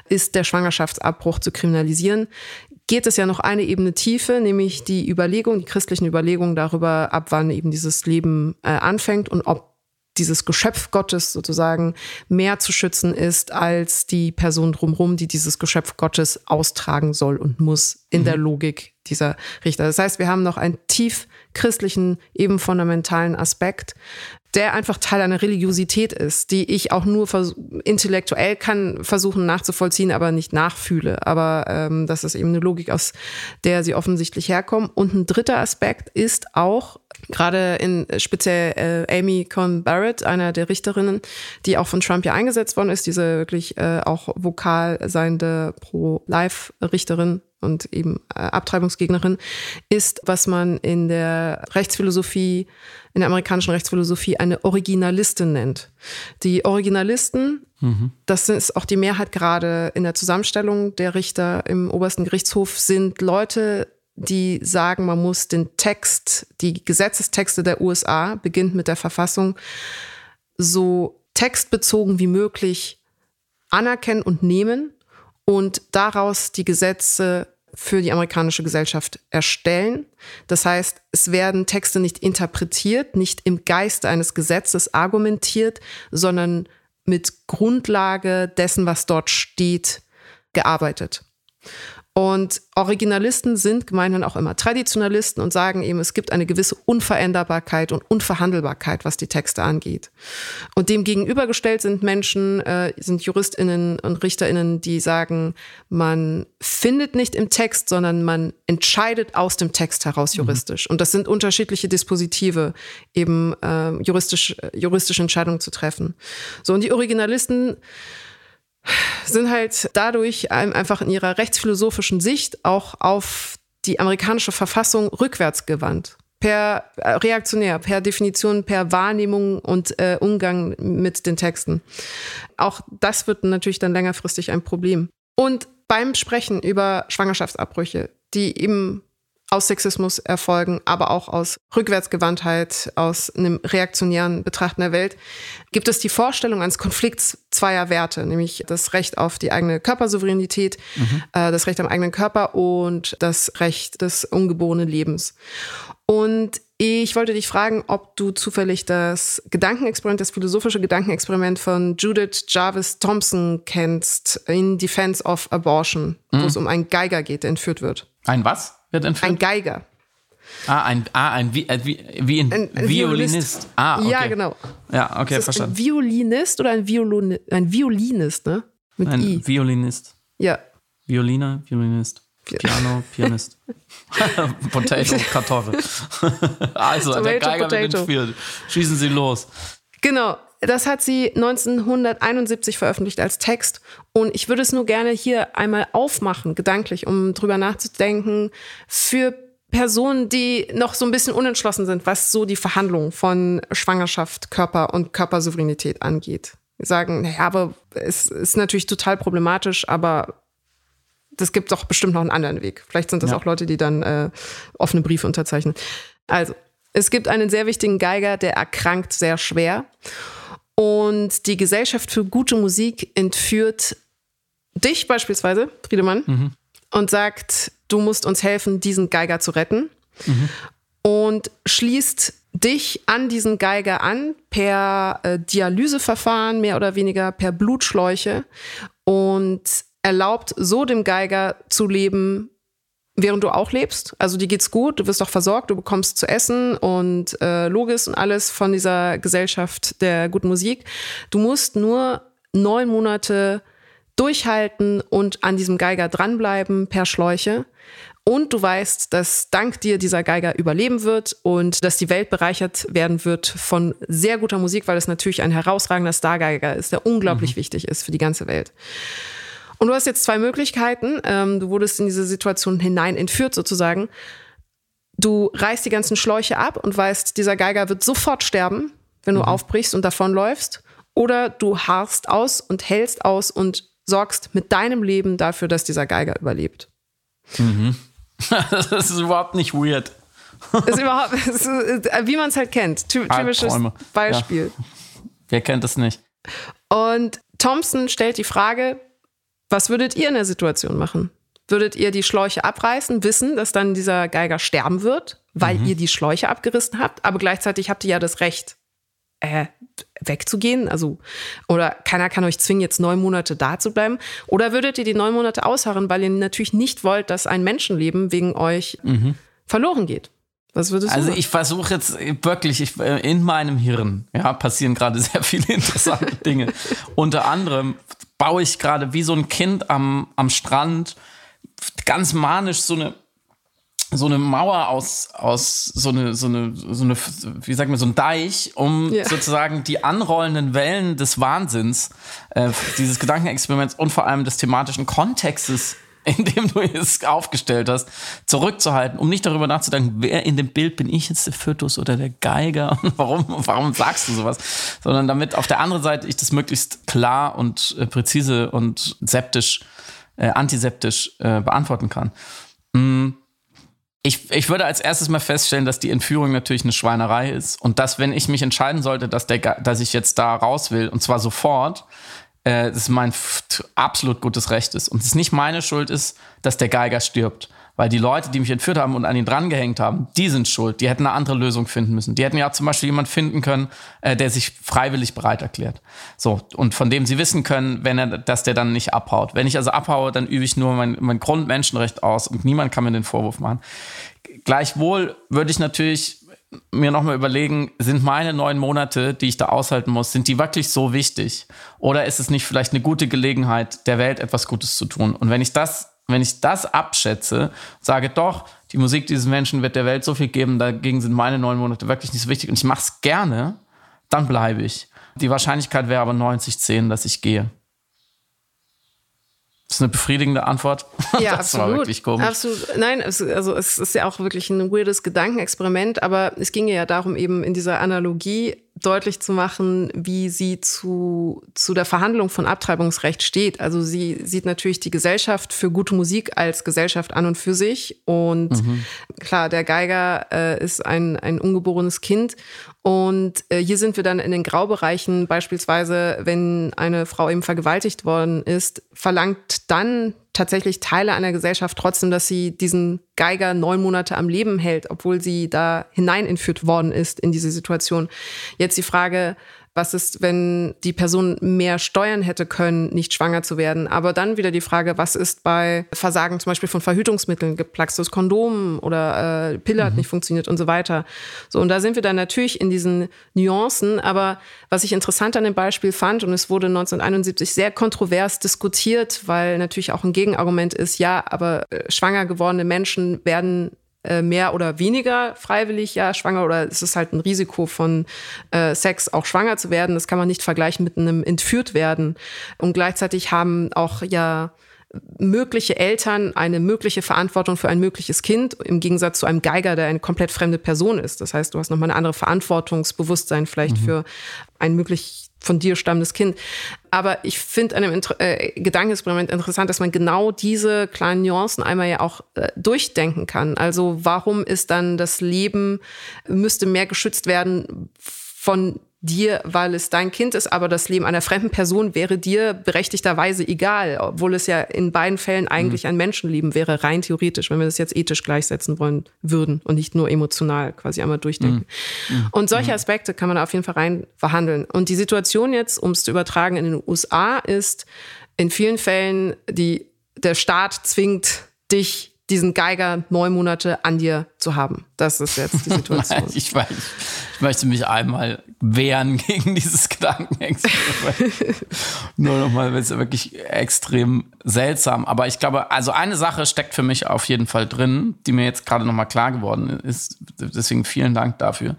ist der Schwangerschaftsabbruch zu kriminalisieren, geht es ja noch eine Ebene tiefer, nämlich die Überlegung, die christlichen Überlegungen darüber, ab wann eben dieses Leben äh, anfängt und ob dieses Geschöpf Gottes sozusagen mehr zu schützen ist als die Person drumherum, die dieses Geschöpf Gottes austragen soll und muss in mhm. der Logik dieser Richter. Das heißt, wir haben noch einen tief christlichen, eben fundamentalen Aspekt, der einfach Teil einer Religiosität ist, die ich auch nur intellektuell kann versuchen nachzuvollziehen, aber nicht nachfühle. Aber ähm, das ist eben eine Logik, aus der sie offensichtlich herkommen. Und ein dritter Aspekt ist auch gerade in speziell äh, Amy Conn Barrett, einer der Richterinnen, die auch von Trump ja eingesetzt worden ist, diese wirklich äh, auch vokal seiende Pro-Life-Richterin und eben äh, Abtreibungsgegnerin, ist, was man in der Rechtsphilosophie, in der amerikanischen Rechtsphilosophie eine Originalistin nennt. Die Originalisten, mhm. das ist auch die Mehrheit gerade in der Zusammenstellung der Richter im obersten Gerichtshof, sind Leute, die sagen, man muss den Text, die Gesetzestexte der USA, beginnt mit der Verfassung, so textbezogen wie möglich anerkennen und nehmen und daraus die Gesetze für die amerikanische Gesellschaft erstellen. Das heißt, es werden Texte nicht interpretiert, nicht im Geiste eines Gesetzes argumentiert, sondern mit Grundlage dessen, was dort steht, gearbeitet. Und Originalisten sind gemeinhin auch immer Traditionalisten und sagen eben, es gibt eine gewisse Unveränderbarkeit und Unverhandelbarkeit, was die Texte angeht. Und dem gegenübergestellt sind Menschen, äh, sind JuristInnen und RichterInnen, die sagen, man findet nicht im Text, sondern man entscheidet aus dem Text heraus mhm. juristisch. Mhm. Und das sind unterschiedliche Dispositive, eben äh, juristisch, juristische Entscheidungen zu treffen. So, und die Originalisten sind halt dadurch einfach in ihrer rechtsphilosophischen Sicht auch auf die amerikanische Verfassung rückwärts gewandt. Per äh, reaktionär, per Definition, per Wahrnehmung und äh, Umgang mit den Texten. Auch das wird natürlich dann längerfristig ein Problem. Und beim Sprechen über Schwangerschaftsabbrüche, die eben aus Sexismus erfolgen, aber auch aus Rückwärtsgewandtheit, aus einem reaktionären Betrachten der Welt, gibt es die Vorstellung eines Konflikts zweier Werte, nämlich das Recht auf die eigene Körpersouveränität, mhm. äh, das Recht am eigenen Körper und das Recht des ungeborenen Lebens. Und ich wollte dich fragen, ob du zufällig das Gedankenexperiment, das philosophische Gedankenexperiment von Judith Jarvis Thompson kennst, in Defense of Abortion, mhm. wo es um einen Geiger geht, der entführt wird. Ein was? Wird entführt? Ein Geiger. Ah, ein, ah, ein, wie, äh, wie, wie ein, ein Violinist. Violinist. Ah, okay. Ja, genau. Ja, okay, verstanden. Ein Violinist oder ein, Violon, ein Violinist, ne? Mit ein I. Violinist. Ja. Violiner, Violinist. Piano, Pianist. Potato, Kartoffel. also, Tomato, der Geiger Potato. wird entführt. Schießen Sie los. Genau. Das hat sie 1971 veröffentlicht als Text. Und ich würde es nur gerne hier einmal aufmachen, gedanklich, um drüber nachzudenken, für Personen, die noch so ein bisschen unentschlossen sind, was so die Verhandlung von Schwangerschaft, Körper und Körpersouveränität angeht. Wir sagen, naja, aber es ist natürlich total problematisch, aber das gibt doch bestimmt noch einen anderen Weg. Vielleicht sind das ja. auch Leute, die dann äh, offene Briefe unterzeichnen. Also, es gibt einen sehr wichtigen Geiger, der erkrankt sehr schwer. Und die Gesellschaft für gute Musik entführt dich beispielsweise, Friedemann, mhm. und sagt, du musst uns helfen, diesen Geiger zu retten. Mhm. Und schließt dich an diesen Geiger an per äh, Dialyseverfahren, mehr oder weniger per Blutschläuche und erlaubt so dem Geiger zu leben, während du auch lebst. Also dir geht's gut, du wirst auch versorgt, du bekommst zu essen und äh, Logis und alles von dieser Gesellschaft der guten Musik. Du musst nur neun Monate durchhalten und an diesem Geiger dranbleiben per Schläuche. Und du weißt, dass dank dir dieser Geiger überleben wird und dass die Welt bereichert werden wird von sehr guter Musik, weil es natürlich ein herausragender Stargeiger ist, der unglaublich mhm. wichtig ist für die ganze Welt. Und du hast jetzt zwei Möglichkeiten. Ähm, du wurdest in diese Situation hinein entführt sozusagen. Du reißt die ganzen Schläuche ab und weißt, dieser Geiger wird sofort sterben, wenn du mhm. aufbrichst und davonläufst. oder du harrst aus und hältst aus und sorgst mit deinem Leben dafür, dass dieser Geiger überlebt. Mhm. das ist überhaupt nicht weird. ist überhaupt, ist, wie man es halt kennt. Typisches Beispiel. Ja. Wer kennt das nicht? Und Thompson stellt die Frage, was würdet ihr in der Situation machen? Würdet ihr die Schläuche abreißen, wissen, dass dann dieser Geiger sterben wird, weil mhm. ihr die Schläuche abgerissen habt, aber gleichzeitig habt ihr ja das Recht, äh, wegzugehen? Also, oder keiner kann euch zwingen, jetzt neun Monate da zu bleiben. Oder würdet ihr die neun Monate ausharren, weil ihr natürlich nicht wollt, dass ein Menschenleben wegen euch mhm. verloren geht? Was würdest du? Also ich versuche jetzt wirklich, ich, äh, in meinem Hirn ja, passieren gerade sehr viele interessante Dinge. Unter anderem baue ich gerade wie so ein Kind am, am Strand ganz manisch so eine so eine Mauer aus, aus so eine, so eine, so eine, wie sagt man, so ein Deich, um ja. sozusagen die anrollenden Wellen des Wahnsinns, äh, dieses Gedankenexperiments und vor allem des thematischen Kontextes, in dem du es aufgestellt hast, zurückzuhalten, um nicht darüber nachzudenken, wer in dem Bild bin ich jetzt der Fötus oder der Geiger? Und warum, warum sagst du sowas, sondern damit auf der anderen Seite ich das möglichst klar und äh, präzise und septisch, äh, antiseptisch äh, beantworten kann. Mm ich, ich würde als erstes mal feststellen, dass die Entführung natürlich eine Schweinerei ist und dass, wenn ich mich entscheiden sollte, dass, der, dass ich jetzt da raus will, und zwar sofort, äh, das mein absolut gutes Recht ist. Und es nicht meine Schuld ist, dass der Geiger stirbt. Weil die Leute, die mich entführt haben und an ihn drangehängt haben, die sind schuld. Die hätten eine andere Lösung finden müssen. Die hätten ja zum Beispiel jemand finden können, äh, der sich freiwillig bereit erklärt. So, und von dem sie wissen können, wenn er, dass der dann nicht abhaut. Wenn ich also abhaue, dann übe ich nur mein, mein Grundmenschenrecht aus und niemand kann mir den Vorwurf machen. Gleichwohl würde ich natürlich mir nochmal überlegen, sind meine neun Monate, die ich da aushalten muss, sind die wirklich so wichtig? Oder ist es nicht vielleicht eine gute Gelegenheit, der Welt etwas Gutes zu tun? Und wenn ich das wenn ich das abschätze, sage doch, die Musik dieses Menschen wird der Welt so viel geben, dagegen sind meine neun Monate wirklich nicht so wichtig und ich mache es gerne, dann bleibe ich. Die Wahrscheinlichkeit wäre aber 90-10, dass ich gehe. Das ist eine befriedigende Antwort. Ja, das absolut. war wirklich komisch. Absolut. Nein, es, also es ist ja auch wirklich ein weirdes Gedankenexperiment, aber es ging ja darum, eben in dieser Analogie deutlich zu machen, wie sie zu, zu der Verhandlung von Abtreibungsrecht steht. Also sie sieht natürlich die Gesellschaft für gute Musik als Gesellschaft an und für sich. Und mhm. klar, der Geiger äh, ist ein, ein ungeborenes Kind. Und äh, hier sind wir dann in den Graubereichen, beispielsweise, wenn eine Frau eben vergewaltigt worden ist, verlangt dann tatsächlich Teile einer Gesellschaft trotzdem, dass sie diesen Geiger neun Monate am Leben hält, obwohl sie da hinein entführt worden ist in diese Situation. Jetzt die Frage, was ist, wenn die Person mehr steuern hätte können, nicht schwanger zu werden? Aber dann wieder die Frage, was ist bei Versagen zum Beispiel von Verhütungsmitteln, geplaxtes Kondom oder äh, Pille mhm. hat nicht funktioniert und so weiter. So, und da sind wir dann natürlich in diesen Nuancen. Aber was ich interessant an dem Beispiel fand, und es wurde 1971 sehr kontrovers diskutiert, weil natürlich auch ein Gegenargument ist, ja, aber äh, schwanger gewordene Menschen werden mehr oder weniger freiwillig ja schwanger oder es ist halt ein Risiko von äh, Sex auch schwanger zu werden. Das kann man nicht vergleichen mit einem entführt werden. Und gleichzeitig haben auch ja mögliche Eltern eine mögliche Verantwortung für ein mögliches Kind, im Gegensatz zu einem Geiger, der eine komplett fremde Person ist. Das heißt, du hast nochmal eine andere Verantwortungsbewusstsein vielleicht mhm. für ein möglich von dir stammendes Kind. Aber ich finde an dem Inter äh, Gedankenexperiment interessant, dass man genau diese kleinen Nuancen einmal ja auch äh, durchdenken kann. Also warum ist dann das Leben, müsste mehr geschützt werden von dir, weil es dein Kind ist, aber das Leben einer fremden Person wäre dir berechtigterweise egal, obwohl es ja in beiden Fällen eigentlich mhm. ein Menschenleben wäre, rein theoretisch, wenn wir das jetzt ethisch gleichsetzen wollen würden und nicht nur emotional quasi einmal durchdenken. Mhm. mhm. Und solche mhm. Aspekte kann man auf jeden Fall rein verhandeln. Und die Situation jetzt, um es zu übertragen in den USA, ist in vielen Fällen, die, der Staat zwingt dich diesen Geiger neun Monate an dir zu haben. Das ist jetzt die Situation. ich, weiß, ich möchte mich einmal wehren gegen dieses Gedankenexperiment. Nur nochmal, weil es wirklich extrem seltsam. Aber ich glaube, also eine Sache steckt für mich auf jeden Fall drin, die mir jetzt gerade nochmal klar geworden ist. Deswegen vielen Dank dafür.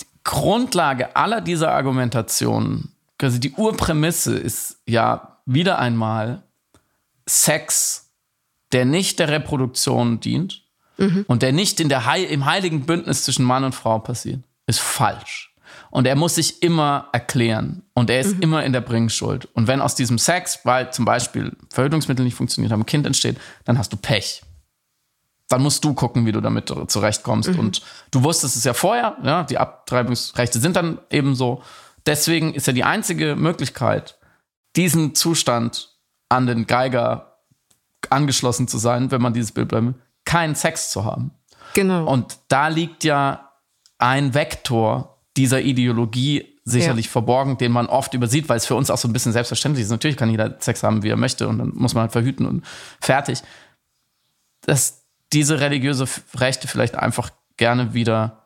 Die Grundlage aller dieser Argumentationen, also die Urprämisse ist ja wieder einmal Sex der nicht der Reproduktion dient mhm. und der nicht in der Heil im heiligen Bündnis zwischen Mann und Frau passiert, ist falsch. Und er muss sich immer erklären. Und er ist mhm. immer in der Bringschuld. Und wenn aus diesem Sex, weil zum Beispiel Verhütungsmittel nicht funktioniert haben, ein Kind entsteht, dann hast du Pech. Dann musst du gucken, wie du damit zurechtkommst. Mhm. Und du wusstest es ja vorher, ja, die Abtreibungsrechte sind dann eben so. Deswegen ist ja die einzige Möglichkeit, diesen Zustand an den Geiger angeschlossen zu sein, wenn man dieses Bild bleibt, keinen Sex zu haben. Genau. Und da liegt ja ein Vektor dieser Ideologie sicherlich ja. verborgen, den man oft übersieht, weil es für uns auch so ein bisschen selbstverständlich ist. Natürlich kann jeder Sex haben, wie er möchte, und dann muss man halt verhüten und fertig. Dass diese religiöse Rechte vielleicht einfach gerne wieder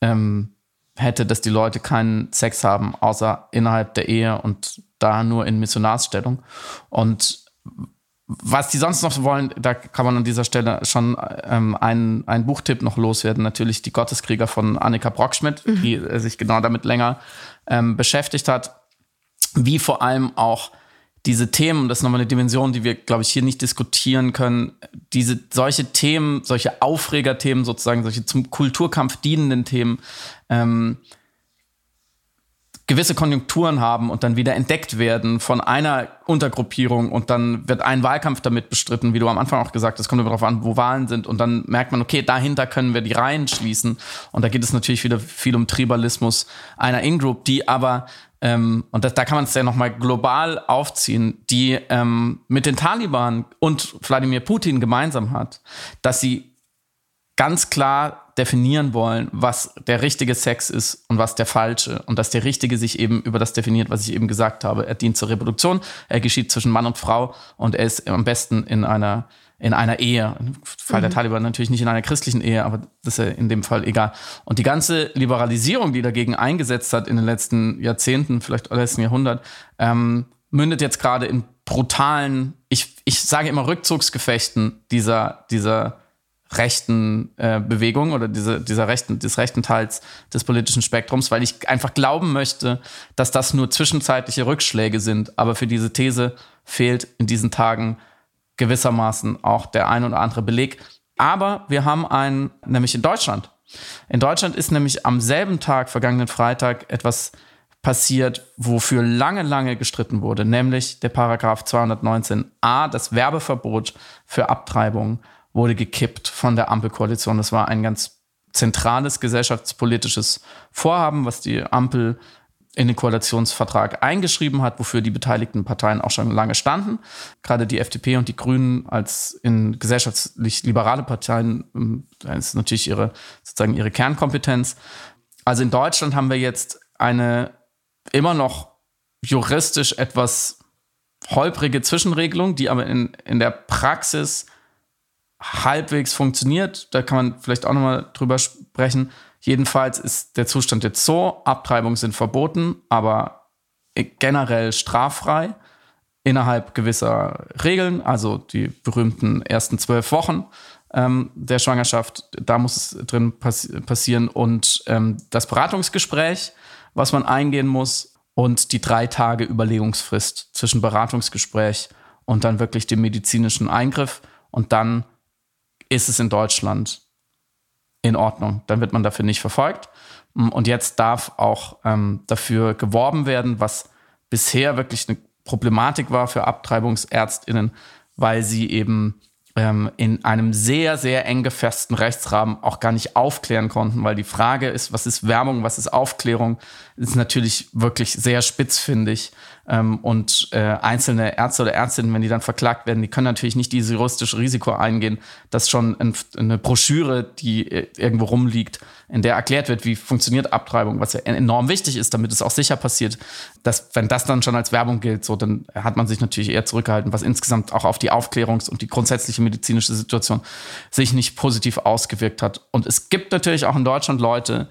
ähm, hätte, dass die Leute keinen Sex haben, außer innerhalb der Ehe und da nur in Missionarsstellung. Und was die sonst noch wollen, da kann man an dieser Stelle schon ähm, einen, einen Buchtipp noch loswerden. Natürlich die Gotteskrieger von Annika Brockschmidt, mhm. die äh, sich genau damit länger ähm, beschäftigt hat. Wie vor allem auch diese Themen, das ist nochmal eine Dimension, die wir, glaube ich, hier nicht diskutieren können. Diese, solche Themen, solche Aufregerthemen sozusagen, solche zum Kulturkampf dienenden Themen, ähm, gewisse Konjunkturen haben und dann wieder entdeckt werden von einer Untergruppierung und dann wird ein Wahlkampf damit bestritten, wie du am Anfang auch gesagt hast, kommt immer darauf an, wo Wahlen sind und dann merkt man, okay, dahinter können wir die Reihen schließen und da geht es natürlich wieder viel um Tribalismus einer In-Group, die aber ähm, und das, da kann man es ja nochmal global aufziehen, die ähm, mit den Taliban und Wladimir Putin gemeinsam hat, dass sie ganz klar definieren wollen, was der richtige Sex ist und was der falsche. Und dass der richtige sich eben über das definiert, was ich eben gesagt habe. Er dient zur Reproduktion, er geschieht zwischen Mann und Frau und er ist am besten in einer, in einer Ehe. Im Fall mhm. der Taliban natürlich nicht in einer christlichen Ehe, aber das ist ja in dem Fall egal. Und die ganze Liberalisierung, die dagegen eingesetzt hat in den letzten Jahrzehnten, vielleicht letzten Jahrhundert, ähm, mündet jetzt gerade in brutalen, ich, ich sage immer Rückzugsgefechten dieser, dieser rechten äh, Bewegung oder diese, dieser rechten, des rechten Teils des politischen Spektrums, weil ich einfach glauben möchte, dass das nur zwischenzeitliche Rückschläge sind. Aber für diese These fehlt in diesen Tagen gewissermaßen auch der ein oder andere Beleg. Aber wir haben einen, nämlich in Deutschland. In Deutschland ist nämlich am selben Tag, vergangenen Freitag, etwas passiert, wofür lange, lange gestritten wurde, nämlich der Paragraph 219a, das Werbeverbot für Abtreibung wurde gekippt von der Ampelkoalition. Das war ein ganz zentrales gesellschaftspolitisches Vorhaben, was die Ampel in den Koalitionsvertrag eingeschrieben hat, wofür die beteiligten Parteien auch schon lange standen. Gerade die FDP und die Grünen als in gesellschaftlich liberale Parteien, ähm, das ist natürlich ihre, sozusagen ihre Kernkompetenz. Also in Deutschland haben wir jetzt eine immer noch juristisch etwas holprige Zwischenregelung, die aber in, in der Praxis halbwegs funktioniert. Da kann man vielleicht auch nochmal drüber sprechen. Jedenfalls ist der Zustand jetzt so, Abtreibungen sind verboten, aber generell straffrei innerhalb gewisser Regeln, also die berühmten ersten zwölf Wochen ähm, der Schwangerschaft, da muss es drin pass passieren und ähm, das Beratungsgespräch, was man eingehen muss und die drei Tage Überlegungsfrist zwischen Beratungsgespräch und dann wirklich dem medizinischen Eingriff und dann ist es in Deutschland in Ordnung. Dann wird man dafür nicht verfolgt. Und jetzt darf auch ähm, dafür geworben werden, was bisher wirklich eine Problematik war für Abtreibungsärztinnen, weil sie eben ähm, in einem sehr, sehr eng gefassten Rechtsrahmen auch gar nicht aufklären konnten, weil die Frage ist, was ist Werbung, was ist Aufklärung, ist natürlich wirklich sehr spitzfindig. Ähm, und äh, einzelne Ärzte oder Ärztinnen, wenn die dann verklagt werden, die können natürlich nicht dieses juristische Risiko eingehen, dass schon ein, eine Broschüre, die äh, irgendwo rumliegt, in der erklärt wird, wie funktioniert Abtreibung, was ja enorm wichtig ist, damit es auch sicher passiert, dass wenn das dann schon als Werbung gilt, so dann hat man sich natürlich eher zurückgehalten, was insgesamt auch auf die Aufklärungs- und die grundsätzliche medizinische Situation sich nicht positiv ausgewirkt hat. Und es gibt natürlich auch in Deutschland Leute,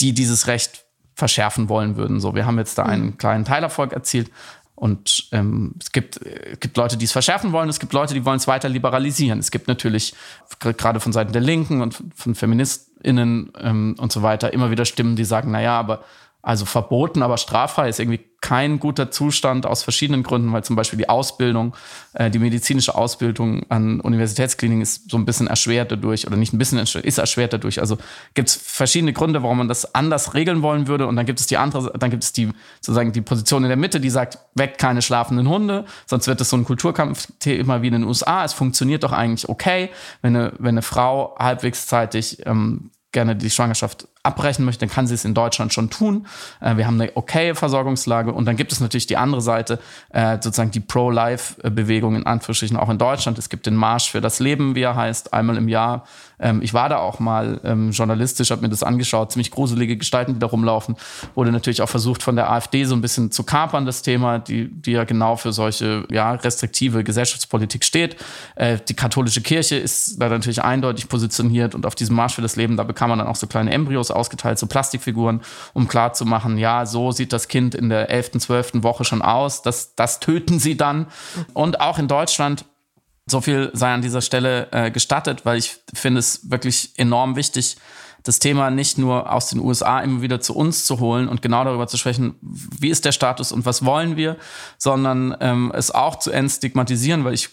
die dieses Recht verschärfen wollen würden. So, wir haben jetzt da einen mhm. kleinen Teilerfolg erzielt. Und ähm, es gibt, äh, gibt Leute, die es verschärfen wollen, es gibt Leute, die wollen es weiter liberalisieren. Es gibt natürlich gerade von Seiten der Linken und von FeministInnen ähm, und so weiter immer wieder Stimmen, die sagen, naja, aber Also verboten, aber straffrei ist irgendwie kein guter Zustand aus verschiedenen Gründen, weil zum Beispiel die Ausbildung, äh, die medizinische Ausbildung an Universitätskliniken ist so ein bisschen erschwert dadurch oder nicht ein bisschen ist erschwert dadurch. Also gibt es verschiedene Gründe, warum man das anders regeln wollen würde. Und dann gibt es die andere, dann gibt es die sozusagen die Position in der Mitte, die sagt, weckt keine schlafenden Hunde, sonst wird es so ein Kulturkampfthema wie in den USA. Es funktioniert doch eigentlich okay, wenn eine, wenn eine Frau halbwegs zeitig ähm, gerne die Schwangerschaft abbrechen möchte, dann kann sie es in Deutschland schon tun. Äh, wir haben eine okaye Versorgungslage und dann gibt es natürlich die andere Seite, äh, sozusagen die Pro-Life-Bewegung in Anführungsstrichen auch in Deutschland. Es gibt den Marsch für das Leben, wie er heißt, einmal im Jahr. Ähm, ich war da auch mal ähm, journalistisch, habe mir das angeschaut, ziemlich gruselige Gestalten, die da rumlaufen. Wurde natürlich auch versucht von der AfD so ein bisschen zu kapern, das Thema, die, die ja genau für solche ja, restriktive Gesellschaftspolitik steht. Äh, die katholische Kirche ist da natürlich eindeutig positioniert und auf diesem Marsch für das Leben, da bekam man dann auch so kleine Embryos ausgeteilt, so Plastikfiguren, um klarzumachen, ja, so sieht das Kind in der 11., 12. Woche schon aus. Das, das töten sie dann. Und auch in Deutschland, so viel sei an dieser Stelle äh, gestattet, weil ich finde es wirklich enorm wichtig, das Thema nicht nur aus den USA immer wieder zu uns zu holen und genau darüber zu sprechen, wie ist der Status und was wollen wir, sondern ähm, es auch zu entstigmatisieren, weil ich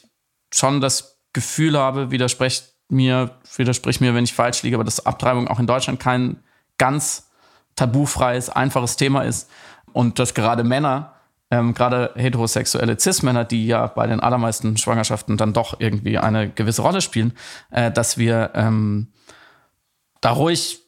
schon das Gefühl habe, widerspricht mir, widersprich mir, wenn ich falsch liege, aber dass Abtreibung auch in Deutschland kein ganz tabufreies, einfaches Thema ist und dass gerade Männer, ähm, gerade heterosexuelle Cis-Männer, die ja bei den allermeisten Schwangerschaften dann doch irgendwie eine gewisse Rolle spielen, äh, dass wir ähm, da ruhig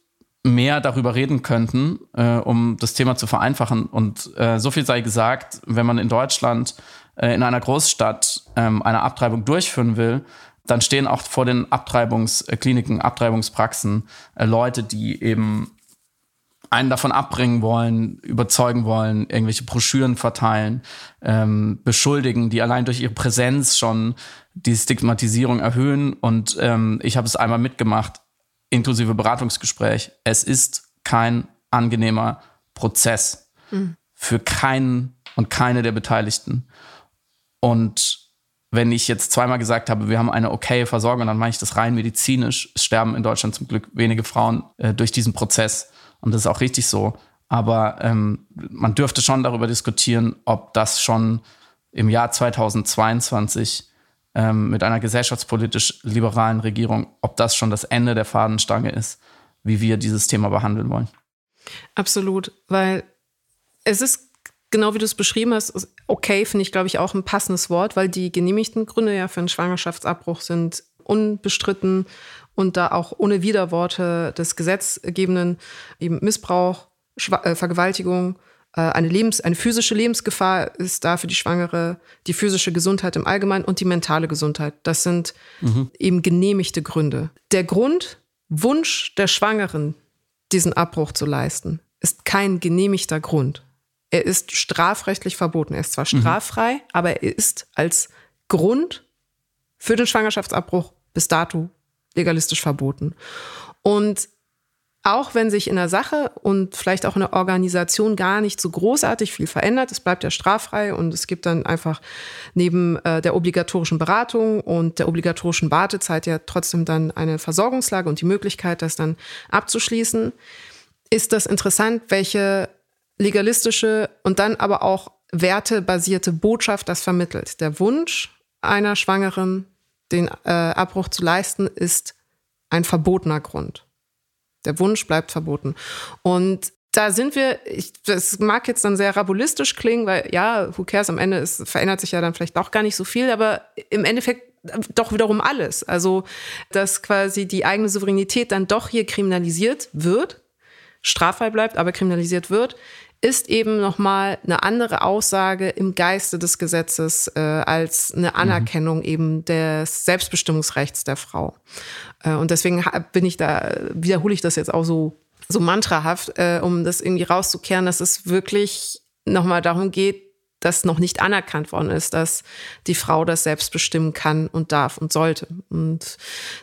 mehr darüber reden könnten, äh, um das Thema zu vereinfachen. Und äh, so viel sei gesagt, wenn man in Deutschland äh, in einer Großstadt ähm, eine Abtreibung durchführen will, dann stehen auch vor den Abtreibungskliniken, Abtreibungspraxen äh, Leute, die eben einen davon abbringen wollen, überzeugen wollen, irgendwelche Broschüren verteilen, ähm, beschuldigen, die allein durch ihre Präsenz schon die Stigmatisierung erhöhen. Und ähm, ich habe es einmal mitgemacht, inklusive Beratungsgespräch. Es ist kein angenehmer Prozess mhm. für keinen und keine der Beteiligten. Und wenn ich jetzt zweimal gesagt habe, wir haben eine okaye Versorgung, dann meine ich das rein medizinisch. Es sterben in Deutschland zum Glück wenige Frauen äh, durch diesen Prozess. Und das ist auch richtig so. Aber ähm, man dürfte schon darüber diskutieren, ob das schon im Jahr 2022 ähm, mit einer gesellschaftspolitisch liberalen Regierung, ob das schon das Ende der Fadenstange ist, wie wir dieses Thema behandeln wollen. Absolut, weil es ist genau wie du es beschrieben hast, okay finde ich, glaube ich, auch ein passendes Wort, weil die genehmigten Gründe ja für einen Schwangerschaftsabbruch sind unbestritten und da auch ohne Widerworte des Gesetzgebenden eben Missbrauch, Schwa äh, Vergewaltigung, äh, eine, Lebens-, eine physische Lebensgefahr ist da für die Schwangere, die physische Gesundheit im Allgemeinen und die mentale Gesundheit. Das sind mhm. eben genehmigte Gründe. Der Grund, Wunsch der Schwangeren, diesen Abbruch zu leisten, ist kein genehmigter Grund. Er ist strafrechtlich verboten. Er ist zwar straffrei, mhm. aber er ist als Grund für den Schwangerschaftsabbruch bis dato legalistisch verboten. Und auch wenn sich in der Sache und vielleicht auch in der Organisation gar nicht so großartig viel verändert, es bleibt ja straffrei und es gibt dann einfach neben äh, der obligatorischen Beratung und der obligatorischen Wartezeit ja trotzdem dann eine Versorgungslage und die Möglichkeit, das dann abzuschließen, ist das interessant, welche legalistische und dann aber auch wertebasierte Botschaft das vermittelt. Der Wunsch einer Schwangeren, den äh, Abbruch zu leisten, ist ein verbotener Grund. Der Wunsch bleibt verboten. Und da sind wir, ich, das mag jetzt dann sehr rabulistisch klingen, weil ja, who cares, am Ende ist, verändert sich ja dann vielleicht auch gar nicht so viel, aber im Endeffekt doch wiederum alles. Also, dass quasi die eigene Souveränität dann doch hier kriminalisiert wird, straffrei bleibt, aber kriminalisiert wird, ist eben nochmal eine andere Aussage im Geiste des Gesetzes äh, als eine mhm. Anerkennung mhm. eben des Selbstbestimmungsrechts der Frau. Äh, und deswegen bin ich da, wiederhole ich das jetzt auch so, so mantrahaft, äh, um das irgendwie rauszukehren, dass es wirklich nochmal darum geht, das noch nicht anerkannt worden ist, dass die Frau das selbst bestimmen kann und darf und sollte. Und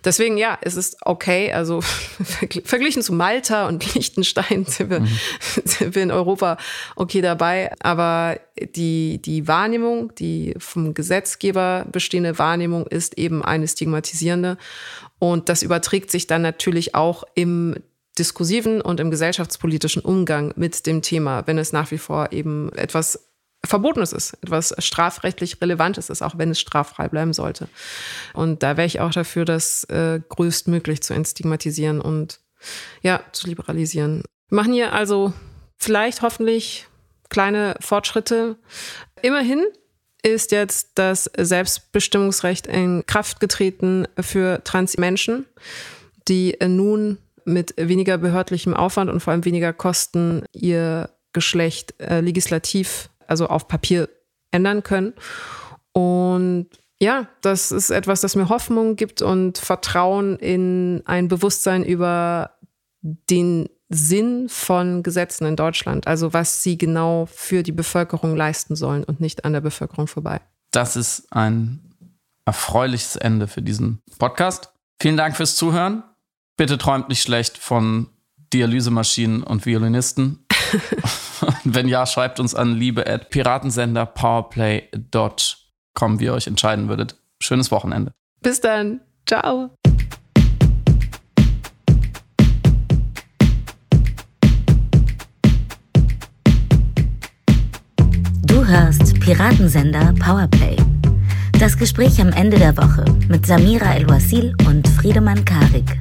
deswegen, ja, es ist okay. Also verglichen zu Malta und Liechtenstein sind wir, mhm. sind wir in Europa okay dabei. Aber die, die Wahrnehmung, die vom Gesetzgeber bestehende Wahrnehmung ist eben eine stigmatisierende. Und das überträgt sich dann natürlich auch im diskursiven und im gesellschaftspolitischen Umgang mit dem Thema, wenn es nach wie vor eben etwas Verbotenes ist, etwas strafrechtlich Relevantes ist, auch wenn es straffrei bleiben sollte. Und da wäre ich auch dafür, das äh, größtmöglich zu entstigmatisieren und ja, zu liberalisieren. Wir machen hier also vielleicht hoffentlich kleine Fortschritte. Immerhin ist jetzt das Selbstbestimmungsrecht in Kraft getreten für Transmenschen, die nun mit weniger behördlichem Aufwand und vor allem weniger Kosten ihr Geschlecht äh, legislativ, also auf Papier ändern können. Und ja, das ist etwas, das mir Hoffnung gibt und Vertrauen in ein Bewusstsein über den Sinn von Gesetzen in Deutschland, also was sie genau für die Bevölkerung leisten sollen und nicht an der Bevölkerung vorbei. Das ist ein erfreuliches Ende für diesen Podcast. Vielen Dank fürs Zuhören. Bitte träumt nicht schlecht von Dialysemaschinen und Violinisten. Wenn ja, schreibt uns an liebe at piratensender.powerplay.com, wie ihr euch entscheiden würdet. Schönes Wochenende. Bis dann. Ciao. Du hörst Piratensender Powerplay. Das Gespräch am Ende der Woche mit Samira El-Wasil und Friedemann Karik.